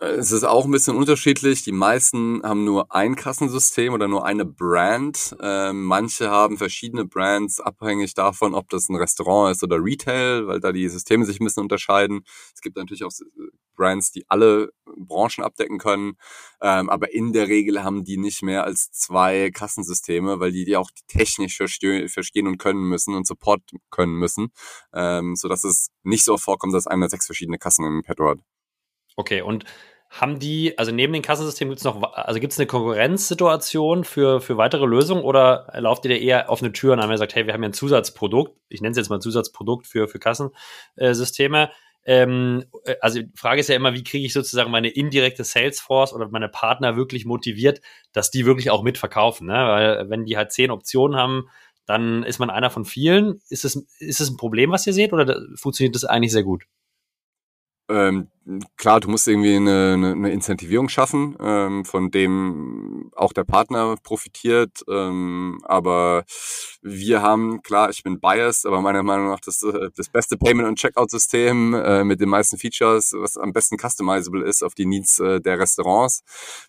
Es ist auch ein bisschen unterschiedlich. Die meisten haben nur ein Kassensystem oder nur eine Brand. Ähm, manche haben verschiedene Brands, abhängig davon, ob das ein Restaurant ist oder Retail, weil da die Systeme sich ein bisschen unterscheiden. Es gibt natürlich auch Brands, die alle Branchen abdecken können. Ähm, aber in der Regel haben die nicht mehr als zwei Kassensysteme, weil die die auch technisch verstehen und können müssen und Support können müssen, ähm, sodass es nicht so vorkommt, dass einer sechs verschiedene Kassen im Petto hat. Okay, und haben die, also neben den Kassensystemen gibt es noch, also gibt es eine Konkurrenzsituation für, für weitere Lösungen oder lauft ihr da eher offene Türen an, wenn ihr sagt, hey, wir haben ja ein Zusatzprodukt, ich nenne es jetzt mal Zusatzprodukt für, für Kassensysteme. Ähm, äh, also die Frage ist ja immer, wie kriege ich sozusagen meine indirekte Salesforce oder meine Partner wirklich motiviert, dass die wirklich auch mitverkaufen. Ne? Weil wenn die halt zehn Optionen haben, dann ist man einer von vielen. Ist es, ist ein Problem, was ihr seht, oder funktioniert das eigentlich sehr gut? Ähm, klar, du musst irgendwie eine, eine, eine Incentivierung schaffen, ähm, von dem auch der Partner profitiert. Ähm, aber wir haben, klar, ich bin biased, aber meiner Meinung nach das, äh, das beste Payment- und Checkout-System äh, mit den meisten Features, was am besten customizable ist auf die Needs äh, der Restaurants.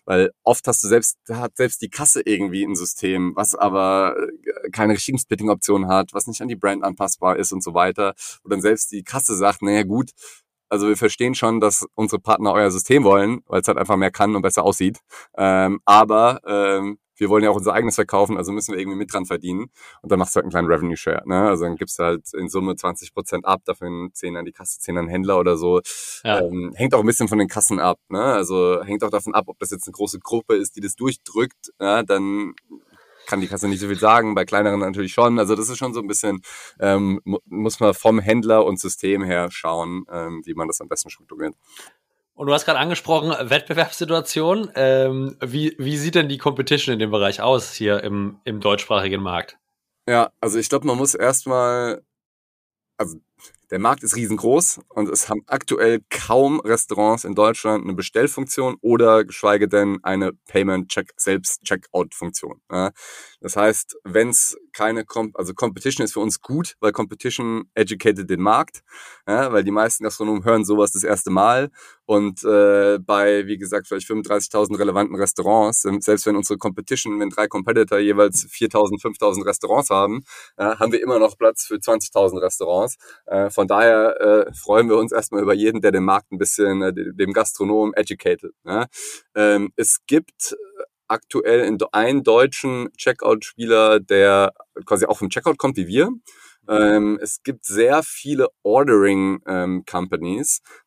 Weil oft hast du selbst, hat selbst die Kasse irgendwie ein System, was aber äh, keine richtigen Splitting-Optionen hat, was nicht an die Brand anpassbar ist und so weiter. Wo dann selbst die Kasse sagt, naja gut, also wir verstehen schon, dass unsere Partner euer System wollen, weil es halt einfach mehr kann und besser aussieht. Ähm, aber ähm, wir wollen ja auch unser eigenes verkaufen, also müssen wir irgendwie mit dran verdienen. Und dann machst du halt einen kleinen Revenue Share. Ne? Also dann gibst du halt in Summe 20 Prozent ab, dafür 10 an die Kasse, 10 an den Händler oder so. Ja. Ähm, hängt auch ein bisschen von den Kassen ab. Ne? Also hängt auch davon ab, ob das jetzt eine große Gruppe ist, die das durchdrückt. Ja? Dann kann die Kasse nicht so viel sagen, bei kleineren natürlich schon. Also das ist schon so ein bisschen, ähm, muss man vom Händler und System her schauen, ähm, wie man das am besten strukturiert. Und du hast gerade angesprochen, Wettbewerbssituation. Ähm, wie, wie sieht denn die Competition in dem Bereich aus hier im, im deutschsprachigen Markt? Ja, also ich glaube, man muss erstmal, also der Markt ist riesengroß und es haben aktuell kaum Restaurants in Deutschland eine Bestellfunktion oder geschweige denn eine Payment-Check, Selbst-Checkout-Funktion. Das heißt, wenn es keine, Com also Competition ist für uns gut, weil Competition educated den Markt, weil die meisten Gastronomen hören sowas das erste Mal und äh, bei, wie gesagt, vielleicht 35.000 relevanten Restaurants, selbst wenn unsere Competition, wenn drei Competitor jeweils 4.000, 5.000 Restaurants haben, haben wir immer noch Platz für 20.000 Restaurants. Äh, von daher äh, freuen wir uns erstmal über jeden, der den Markt ein bisschen, äh, dem Gastronom educated. Ja. Ähm, es gibt aktuell in einen deutschen Checkout-Spieler, der quasi auch vom Checkout kommt wie wir. Ähm, es gibt sehr viele Ordering ähm,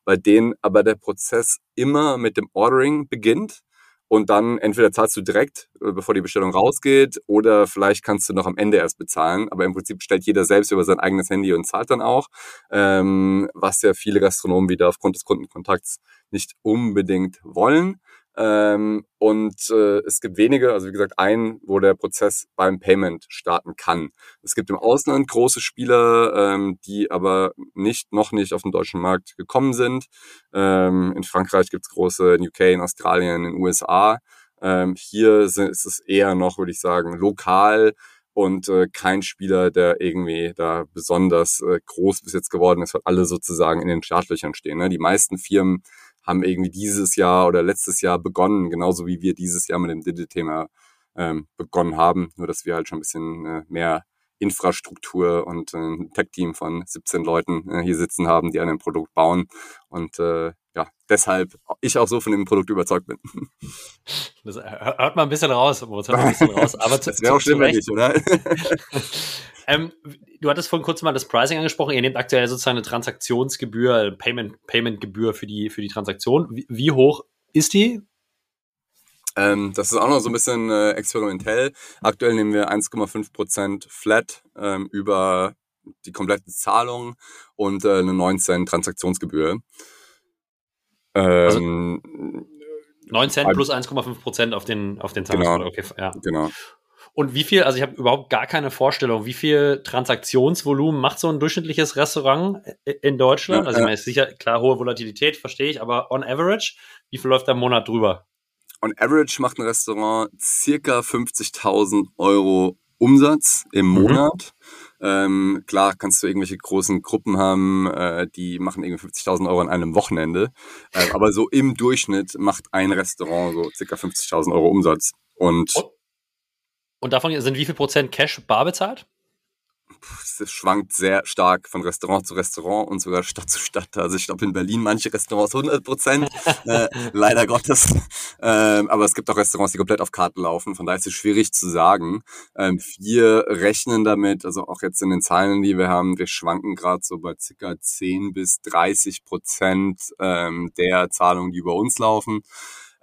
bei denen aber der Prozess immer mit dem Ordering beginnt und dann entweder zahlst du direkt, äh, bevor die Bestellung rausgeht, oder vielleicht kannst du noch am Ende erst bezahlen. Aber im Prinzip stellt jeder selbst über sein eigenes Handy und zahlt dann auch, ähm, was ja viele Gastronomen wieder aufgrund des Kundenkontakts nicht unbedingt wollen. Ähm, und äh, es gibt wenige, also wie gesagt, einen, wo der Prozess beim Payment starten kann. Es gibt im Ausland große Spieler, ähm, die aber nicht noch nicht auf den deutschen Markt gekommen sind. Ähm, in Frankreich gibt es große, in UK, in Australien, in den USA. Ähm, hier sind, ist es eher noch, würde ich sagen, lokal und äh, kein Spieler, der irgendwie da besonders äh, groß bis jetzt geworden ist, weil alle sozusagen in den Startlöchern stehen. Ne? Die meisten Firmen haben irgendwie dieses Jahr oder letztes Jahr begonnen, genauso wie wir dieses Jahr mit dem Digital-Thema ähm, begonnen haben. Nur, dass wir halt schon ein bisschen äh, mehr Infrastruktur und äh, ein Tech-Team von 17 Leuten äh, hier sitzen haben, die an dem Produkt bauen. Und äh, ja, deshalb ich auch so von dem Produkt überzeugt bin. Das hört man ein bisschen raus, Hört ein bisschen raus. Aber zu, das wäre auch schlimm, wenn nicht, oder? ähm, du hattest vorhin kurz mal das Pricing angesprochen. Ihr nehmt aktuell sozusagen eine Transaktionsgebühr, Payment, Payment-Gebühr für die, für die Transaktion. Wie, wie hoch ist die? Ähm, das ist auch noch so ein bisschen äh, experimentell. Aktuell nehmen wir 1,5% flat ähm, über die komplette Zahlung und äh, eine 9 Cent Transaktionsgebühr. Ähm, also 9 Cent plus 1,5 auf den, auf den Zahlungscode. Genau, okay, ja. genau. Und wie viel, also ich habe überhaupt gar keine Vorstellung, wie viel Transaktionsvolumen macht so ein durchschnittliches Restaurant in Deutschland? Ja, also ich meine, ist sicher, klar, hohe Volatilität, verstehe ich, aber on average, wie viel läuft da im Monat drüber? On average macht ein Restaurant circa 50.000 Euro Umsatz im mhm. Monat. Mhm. Ähm, klar kannst du irgendwelche großen Gruppen haben, äh, die machen irgendwie 50.000 Euro an einem Wochenende. Äh, aber so im Durchschnitt macht ein Restaurant so circa 50.000 Euro Umsatz. Und. Und davon sind wie viel Prozent Cash bar bezahlt? Es schwankt sehr stark von Restaurant zu Restaurant und sogar Stadt zu Stadt. Also ich glaube in Berlin manche Restaurants 100 Prozent, äh, leider Gottes. Ähm, aber es gibt auch Restaurants, die komplett auf Karten laufen. Von daher ist es schwierig zu sagen. Ähm, wir rechnen damit, also auch jetzt in den Zahlen, die wir haben, wir schwanken gerade so bei circa 10 bis 30 Prozent ähm, der Zahlungen, die über uns laufen.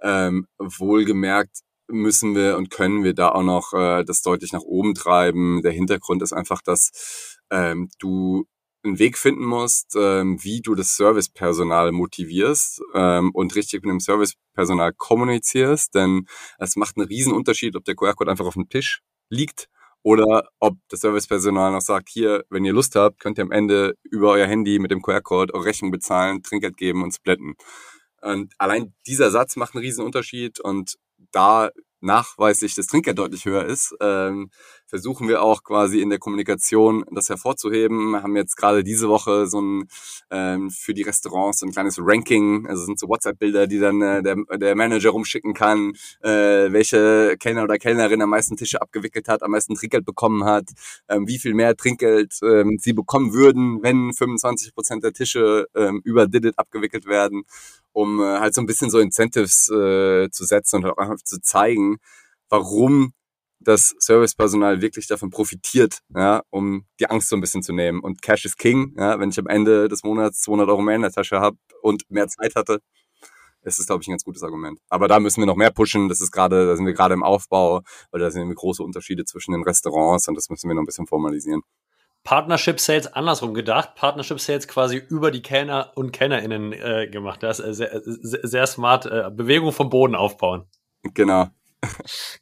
Ähm, wohlgemerkt müssen wir und können wir da auch noch äh, das deutlich nach oben treiben. Der Hintergrund ist einfach, dass ähm, du einen Weg finden musst, ähm, wie du das Servicepersonal motivierst ähm, und richtig mit dem Servicepersonal kommunizierst, denn es macht einen riesen Unterschied, ob der QR-Code einfach auf dem Tisch liegt oder ob das Servicepersonal noch sagt, hier, wenn ihr Lust habt, könnt ihr am Ende über euer Handy mit dem QR-Code eure Rechnung bezahlen, Trinkgeld geben und splitten. Und allein dieser Satz macht einen riesen Unterschied und da nachweislich das Trinkgeld deutlich höher ist, ähm, versuchen wir auch quasi in der Kommunikation das hervorzuheben. Haben jetzt gerade diese Woche so ein ähm, für die Restaurants so ein kleines Ranking, also sind so WhatsApp-Bilder, die dann äh, der, der Manager rumschicken kann, äh, welche Kellner oder Kellnerin am meisten Tische abgewickelt hat, am meisten Trinkgeld bekommen hat, ähm, wie viel mehr Trinkgeld ähm, sie bekommen würden, wenn 25 Prozent der Tische ähm, über Didit abgewickelt werden um äh, halt so ein bisschen so Incentives äh, zu setzen und auch einfach zu zeigen, warum das Servicepersonal wirklich davon profitiert, ja, um die Angst so ein bisschen zu nehmen. Und Cash is King, ja, wenn ich am Ende des Monats 200 Euro mehr in der Tasche habe und mehr Zeit hatte, ist es, glaube ich, ein ganz gutes Argument. Aber da müssen wir noch mehr pushen. Das ist gerade, da sind wir gerade im Aufbau, weil da sind große Unterschiede zwischen den Restaurants und das müssen wir noch ein bisschen formalisieren. Partnership Sales andersrum gedacht, Partnership Sales quasi über die Kellner und KellnerInnen äh, gemacht. Das ist sehr, sehr, sehr smart. Äh, Bewegung vom Boden aufbauen. Genau.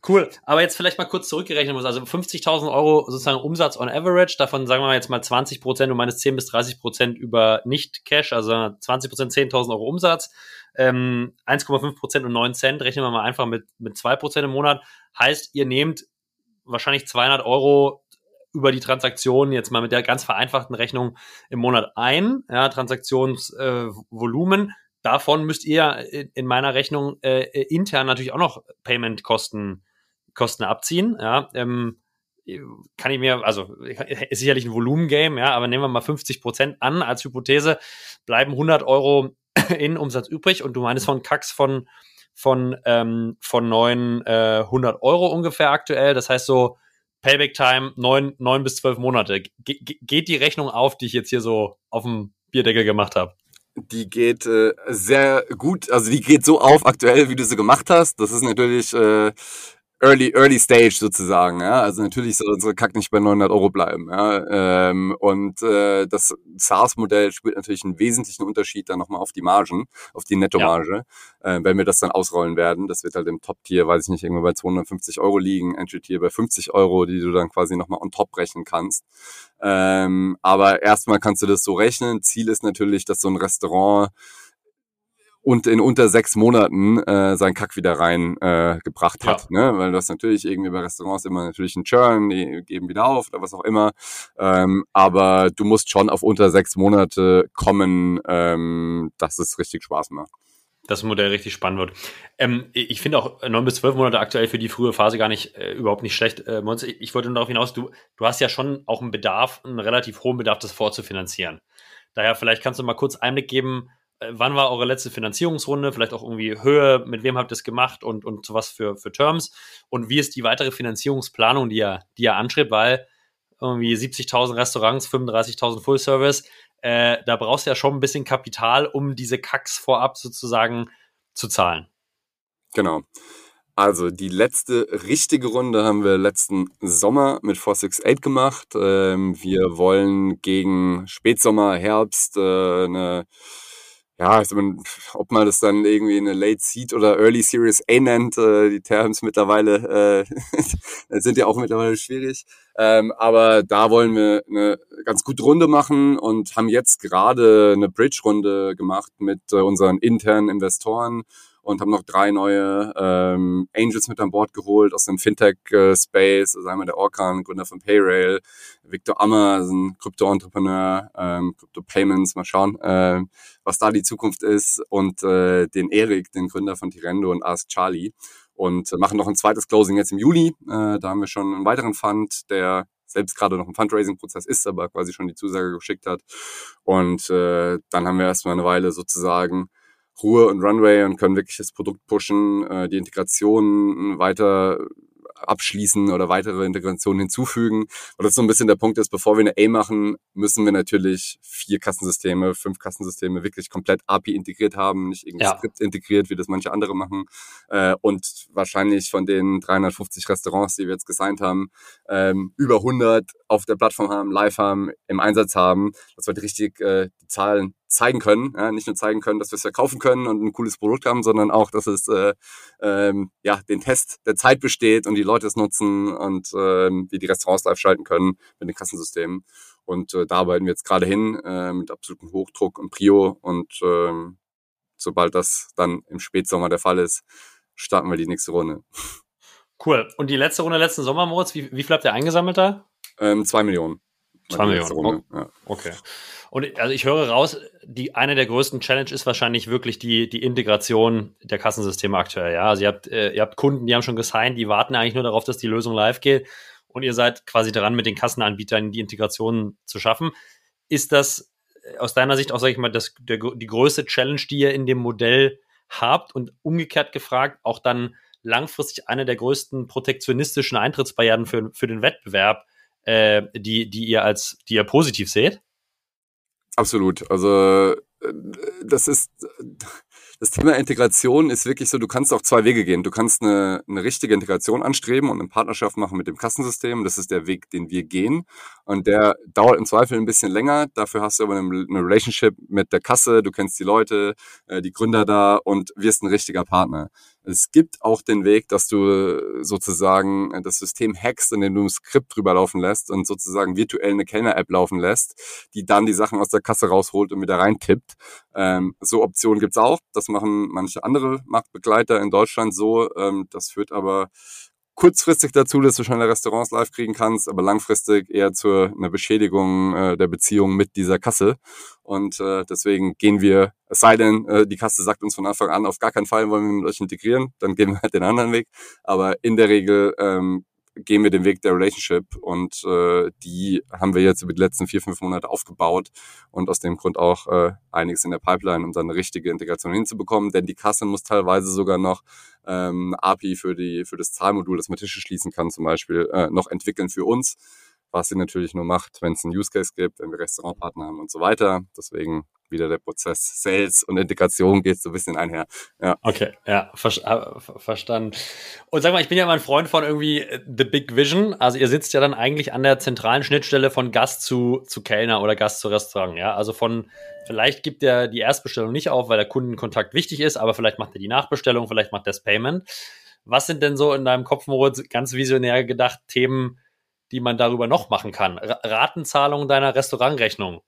Cool. Aber jetzt vielleicht mal kurz zurückgerechnet muss. Also 50.000 Euro sozusagen Umsatz on average. Davon sagen wir mal jetzt mal 20 Prozent, du meinst 10 bis 30 Prozent über Nicht-Cash, also 20 Prozent 10.000 Euro Umsatz. Ähm, 1,5 Prozent und 9 Cent. Rechnen wir mal einfach mit, mit 2 Prozent im Monat. Heißt, ihr nehmt wahrscheinlich 200 Euro über die Transaktion jetzt mal mit der ganz vereinfachten Rechnung im Monat ein, ja, Transaktionsvolumen. Äh, Davon müsst ihr in, in meiner Rechnung äh, intern natürlich auch noch Payment-Kosten Kosten abziehen. Ja, ähm, kann ich mir, also ist sicherlich ein Volumengame, ja, aber nehmen wir mal 50 Prozent an als Hypothese, bleiben 100 Euro in Umsatz übrig und du meinst von Kax von von ähm, von neun äh, 100 Euro ungefähr aktuell. Das heißt so Payback Time neun neun bis zwölf Monate. Ge geht die Rechnung auf, die ich jetzt hier so auf dem Bierdeckel gemacht habe? Die geht äh, sehr gut, also die geht so auf aktuell, wie du sie gemacht hast. Das ist natürlich äh, Early, Early Stage sozusagen. Ja? Also natürlich soll unsere Kack nicht bei 900 Euro bleiben. Ja? Ähm, und äh, das SaaS-Modell spielt natürlich einen wesentlichen Unterschied dann nochmal auf die Margen, auf die Nettomarge, ja. äh, wenn wir das dann ausrollen werden. Das wird halt im Top-Tier, weiß ich nicht, irgendwo bei 250 Euro liegen, Entry-Tier bei 50 Euro, die du dann quasi nochmal on top rechnen kannst. Ähm, aber erstmal kannst du das so rechnen. Ziel ist natürlich, dass so ein Restaurant und in unter sechs Monaten äh, seinen Kack wieder rein äh, gebracht hat. Ja. Ne? Weil das natürlich irgendwie bei Restaurants immer natürlich ein Churn, die geben wieder auf oder was auch immer. Ähm, aber du musst schon auf unter sechs Monate kommen, ähm, dass es richtig Spaß macht das Modell richtig spannend wird. Ähm, ich finde auch neun bis zwölf Monate aktuell für die frühe Phase gar nicht äh, überhaupt nicht schlecht. Äh, ich wollte nur darauf hinaus, du, du hast ja schon auch einen Bedarf, einen relativ hohen Bedarf, das vorzufinanzieren. Daher vielleicht kannst du mal kurz Einblick geben, äh, wann war eure letzte Finanzierungsrunde, vielleicht auch irgendwie Höhe, mit wem habt ihr es gemacht und, und was für, für Terms und wie ist die weitere Finanzierungsplanung, die ihr, die ihr anstrebt, weil irgendwie 70.000 Restaurants, 35.000 Full Service, äh, da brauchst du ja schon ein bisschen Kapital, um diese Kacks vorab sozusagen zu zahlen. Genau. Also die letzte richtige Runde haben wir letzten Sommer mit 468 gemacht. Ähm, wir wollen gegen Spätsommer, Herbst äh, eine ja, also man, ob man das dann irgendwie eine Late Seed oder Early Series A nennt, äh, die Terms mittlerweile äh, sind ja auch mittlerweile schwierig. Ähm, aber da wollen wir eine ganz gute Runde machen und haben jetzt gerade eine Bridge-Runde gemacht mit äh, unseren internen Investoren und haben noch drei neue ähm, Angels mit an Bord geholt aus dem Fintech-Space, also einmal der Orkan, Gründer von Payrail, Victor Ammer, also ein Krypto-Entrepreneur, ähm, Crypto-Payments, mal schauen, äh, was da die Zukunft ist und äh, den Erik, den Gründer von Tirendo und Ask Charlie und machen noch ein zweites Closing jetzt im Juli. Äh, da haben wir schon einen weiteren Fund, der selbst gerade noch im Fundraising-Prozess ist, aber quasi schon die Zusage geschickt hat. Und äh, dann haben wir erstmal eine Weile sozusagen Ruhe und Runway und können wirklich das Produkt pushen, äh, die Integration weiter abschließen oder weitere Integrationen hinzufügen. Und das ist so ein bisschen der Punkt ist, bevor wir eine A machen, müssen wir natürlich vier Kassensysteme, fünf Kassensysteme wirklich komplett API integriert haben, nicht irgendwie ja. Skript integriert, wie das manche andere machen. Äh, und wahrscheinlich von den 350 Restaurants, die wir jetzt gesigned haben, ähm, über 100 auf der Plattform haben, live haben, im Einsatz haben, dass wir richtig äh, die Zahlen zeigen können. Ja, nicht nur zeigen können, dass wir es verkaufen können und ein cooles Produkt haben, sondern auch, dass es äh, ähm, ja den Test der Zeit besteht und die Leute es nutzen und äh, wir die Restaurants live schalten können mit den Kassensystemen. Und äh, da arbeiten wir jetzt gerade hin äh, mit absolutem Hochdruck und Prio. Und äh, sobald das dann im Spätsommer der Fall ist, starten wir die nächste Runde. Cool. Und die letzte Runde letzten Sommer, Moritz, wie, wie viel habt ihr eingesammelt da? Ähm, zwei Millionen. Zwei Millionen. Runde. Ja. Okay. Und also ich höre raus, die eine der größten Challenge ist wahrscheinlich wirklich die, die Integration der Kassensysteme aktuell. Ja, also ihr habt, äh, ihr habt Kunden, die haben schon gesigned, die warten eigentlich nur darauf, dass die Lösung live geht und ihr seid quasi dran, mit den Kassenanbietern die Integration zu schaffen. Ist das äh, aus deiner Sicht auch, sage ich mal, das, der, die größte Challenge, die ihr in dem Modell habt und umgekehrt gefragt, auch dann langfristig eine der größten protektionistischen Eintrittsbarrieren für, für den Wettbewerb, äh, die, die ihr als, die ihr positiv seht? Absolut. Also das ist das Thema Integration ist wirklich so, du kannst auch zwei Wege gehen. Du kannst eine, eine richtige Integration anstreben und eine Partnerschaft machen mit dem Kassensystem. Das ist der Weg, den wir gehen. Und der dauert im Zweifel ein bisschen länger. Dafür hast du aber eine, eine Relationship mit der Kasse. Du kennst die Leute, äh, die Gründer da und wirst ein richtiger Partner. Es gibt auch den Weg, dass du sozusagen das System hackst, indem du ein Skript drüber laufen lässt und sozusagen virtuell eine Kellner-App laufen lässt, die dann die Sachen aus der Kasse rausholt und wieder reintippt. Ähm, so Optionen gibt's auch. Das machen manche andere Marktbegleiter in Deutschland so. Ähm, das führt aber kurzfristig dazu, dass du schnelle Restaurants live kriegen kannst, aber langfristig eher zu einer Beschädigung äh, der Beziehung mit dieser Kasse. Und äh, deswegen gehen wir, es sei denn, äh, die Kasse sagt uns von Anfang an, auf gar keinen Fall wollen wir mit euch integrieren, dann gehen wir halt den anderen Weg. Aber in der Regel ähm, gehen wir den Weg der Relationship und äh, die haben wir jetzt über die letzten vier, fünf Monate aufgebaut und aus dem Grund auch äh, einiges in der Pipeline, um dann eine richtige Integration hinzubekommen, denn die Kasse muss teilweise sogar noch ähm, API für die für das Zahlmodul, das man Tische schließen kann, zum Beispiel äh, noch entwickeln für uns, was sie natürlich nur macht, wenn es einen Use Case gibt, wenn wir Restaurantpartner haben und so weiter. Deswegen wieder der Prozess Sales und Integration geht so ein bisschen einher. Ja. Okay, ja, ver äh, verstanden. Und sag mal, ich bin ja mal ein Freund von irgendwie äh, The Big Vision. Also ihr sitzt ja dann eigentlich an der zentralen Schnittstelle von Gast zu, zu Kellner oder Gast zu Restaurant. Ja, also von vielleicht gibt er die Erstbestellung nicht auf, weil der Kundenkontakt wichtig ist, aber vielleicht macht er die Nachbestellung, vielleicht macht er das Payment. Was sind denn so in deinem Kopf, Moritz, ganz visionär gedacht Themen, die man darüber noch machen kann? Ratenzahlung deiner Restaurantrechnung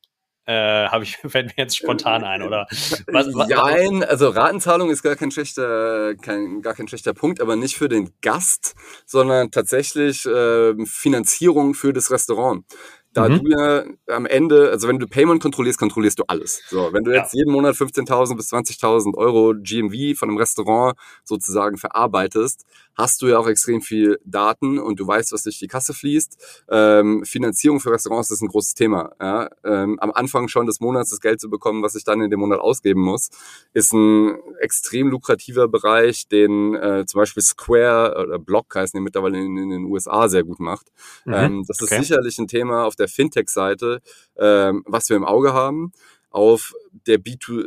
äh, habe ich fällt mir jetzt spontan ein oder was, was, Nein, also Ratenzahlung ist gar kein schlechter kein, gar kein schlechter Punkt, aber nicht für den Gast, sondern tatsächlich äh, Finanzierung für das Restaurant da mhm. du ja am Ende, also wenn du Payment kontrollierst, kontrollierst du alles. So, wenn du jetzt ja. jeden Monat 15.000 bis 20.000 Euro GMV von einem Restaurant sozusagen verarbeitest, hast du ja auch extrem viel Daten und du weißt, was durch die Kasse fließt. Ähm, Finanzierung für Restaurants ist ein großes Thema. Ja? Ähm, am Anfang schon des Monats das Geld zu bekommen, was ich dann in dem Monat ausgeben muss, ist ein extrem lukrativer Bereich, den äh, zum Beispiel Square oder Block heißen die mittlerweile in, in den USA sehr gut macht. Mhm. Ähm, das okay. ist sicherlich ein Thema auf der Fintech-Seite, ähm, was wir im Auge haben. Auf der B2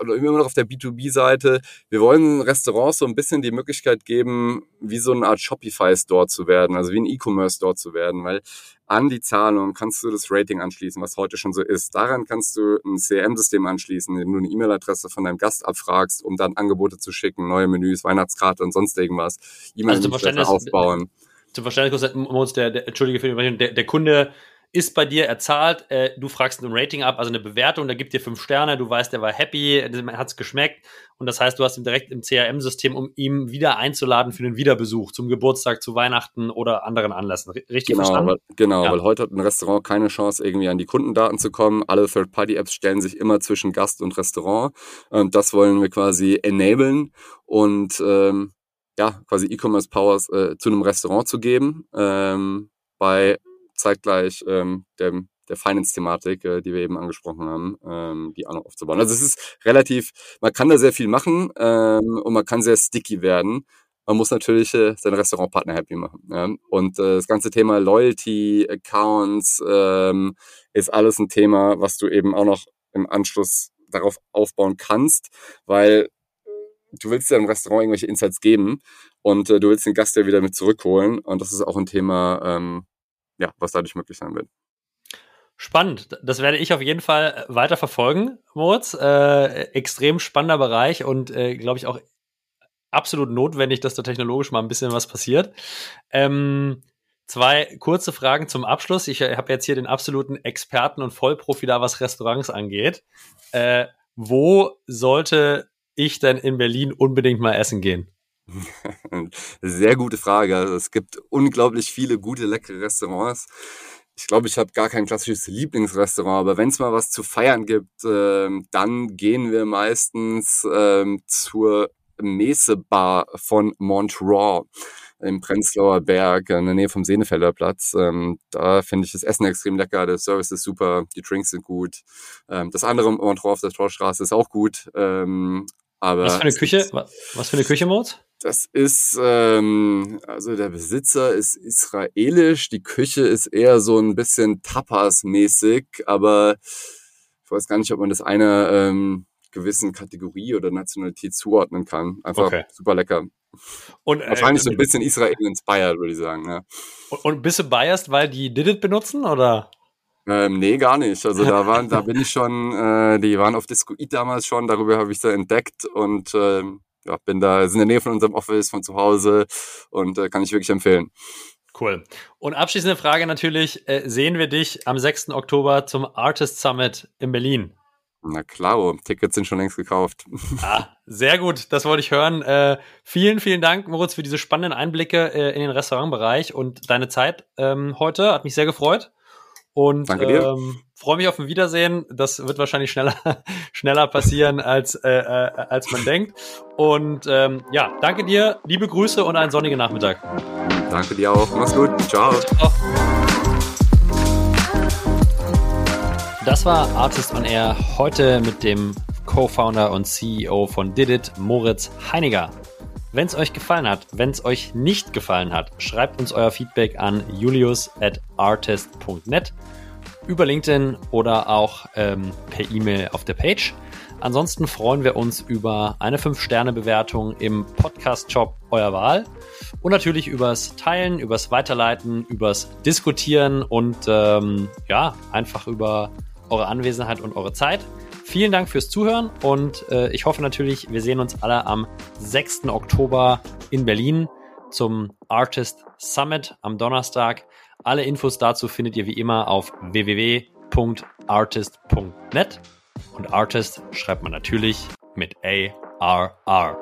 oder immer noch auf der B2B-Seite, wir wollen Restaurants so ein bisschen die Möglichkeit geben, wie so eine Art Shopify-Store zu werden, also wie ein E-Commerce-Store zu werden, weil an die Zahlung kannst du das Rating anschließen, was heute schon so ist. Daran kannst du ein CRM-System anschließen, indem du eine E-Mail-Adresse von deinem Gast abfragst, um dann Angebote zu schicken, neue Menüs, Weihnachtskarte und sonst irgendwas. E-Mail also aufbauen. Zum Verständnis, der, der, Entschuldige für die der, der Kunde ist bei dir, er zahlt, äh, du fragst ein Rating ab, also eine Bewertung, der gibt dir fünf Sterne, du weißt, er war happy, hat es geschmeckt und das heißt, du hast ihn direkt im CRM-System, um ihm wieder einzuladen für einen Wiederbesuch zum Geburtstag, zu Weihnachten oder anderen Anlässen. Richtig genau, verstanden? Weil, genau, ja. weil heute hat ein Restaurant keine Chance, irgendwie an die Kundendaten zu kommen. Alle Third-Party-Apps stellen sich immer zwischen Gast und Restaurant und das wollen wir quasi enablen und ähm, ja, quasi E-Commerce Powers äh, zu einem Restaurant zu geben. Ähm, bei zeitgleich ähm, dem, der Finance-Thematik, äh, die wir eben angesprochen haben, ähm, die auch noch aufzubauen. Also es ist relativ, man kann da sehr viel machen ähm, und man kann sehr sticky werden. Man muss natürlich äh, seine Restaurantpartner happy machen. Ja? Und äh, das ganze Thema Loyalty, Accounts ähm, ist alles ein Thema, was du eben auch noch im Anschluss darauf aufbauen kannst, weil du willst ja im Restaurant irgendwelche Insights geben und äh, du willst den Gast ja wieder mit zurückholen. Und das ist auch ein Thema, ähm, ja, was dadurch möglich sein wird. Spannend. Das werde ich auf jeden Fall äh, weiter verfolgen, Moritz. Äh, extrem spannender Bereich und äh, glaube ich auch absolut notwendig, dass da technologisch mal ein bisschen was passiert. Ähm, zwei kurze Fragen zum Abschluss. Ich äh, habe jetzt hier den absoluten Experten und Vollprofi da, was Restaurants angeht. Äh, wo sollte ich denn in Berlin unbedingt mal essen gehen? Sehr gute Frage. Also es gibt unglaublich viele gute, leckere Restaurants. Ich glaube, ich habe gar kein klassisches Lieblingsrestaurant, aber wenn es mal was zu feiern gibt, äh, dann gehen wir meistens äh, zur Messe-Bar von Montreux im Prenzlauer Berg in der Nähe vom Senefelder Platz. Ähm, da finde ich das Essen extrem lecker, der Service ist super, die Drinks sind gut. Ähm, das andere Montreux auf der Torstraße ist auch gut. Ähm, aber was für eine Küche? Was für eine Küche, Mord? Das ist, ähm, also der Besitzer ist israelisch, die Küche ist eher so ein bisschen Tapas-mäßig, aber Ich weiß gar nicht, ob man das einer ähm, gewissen Kategorie oder Nationalität zuordnen kann. Einfach okay. super lecker. Und, äh, Wahrscheinlich so ein bisschen Israel-inspired, würde ich sagen. Ja. Und, und bist du biased, weil die Did It benutzen, oder? Ähm, nee, gar nicht. Also da waren, da bin ich schon, äh, die waren auf Discoid damals schon, darüber habe ich sie entdeckt und ähm, ja, bin da, sind in der Nähe von unserem Office, von zu Hause und äh, kann ich wirklich empfehlen. Cool. Und abschließende Frage natürlich, äh, sehen wir dich am 6. Oktober zum Artist Summit in Berlin? Na klar, Tickets sind schon längst gekauft. Ah, sehr gut, das wollte ich hören. Äh, vielen, vielen Dank, Moritz, für diese spannenden Einblicke äh, in den Restaurantbereich und deine Zeit ähm, heute. Hat mich sehr gefreut. Und Danke dir. Ähm, freue mich auf ein Wiedersehen. Das wird wahrscheinlich schneller, schneller passieren, als, äh, äh, als man denkt. Und ähm, ja, danke dir, liebe Grüße und einen sonnigen Nachmittag. Danke dir auch. Mach's gut. Ciao. Ciao. Das war Artist on Air heute mit dem Co-Founder und CEO von Didit, Moritz Heiniger. Wenn es euch gefallen hat, wenn es euch nicht gefallen hat, schreibt uns euer Feedback an julius at artist.net über LinkedIn oder auch ähm, per E-Mail auf der Page. Ansonsten freuen wir uns über eine 5-Sterne-Bewertung im Podcast-Shop eurer Wahl und natürlich übers Teilen, übers Weiterleiten, übers Diskutieren und ähm, ja, einfach über eure Anwesenheit und eure Zeit. Vielen Dank fürs Zuhören und äh, ich hoffe natürlich, wir sehen uns alle am 6. Oktober in Berlin zum Artist Summit am Donnerstag. Alle Infos dazu findet ihr wie immer auf www.artist.net und Artist schreibt man natürlich mit A-R-R. -R.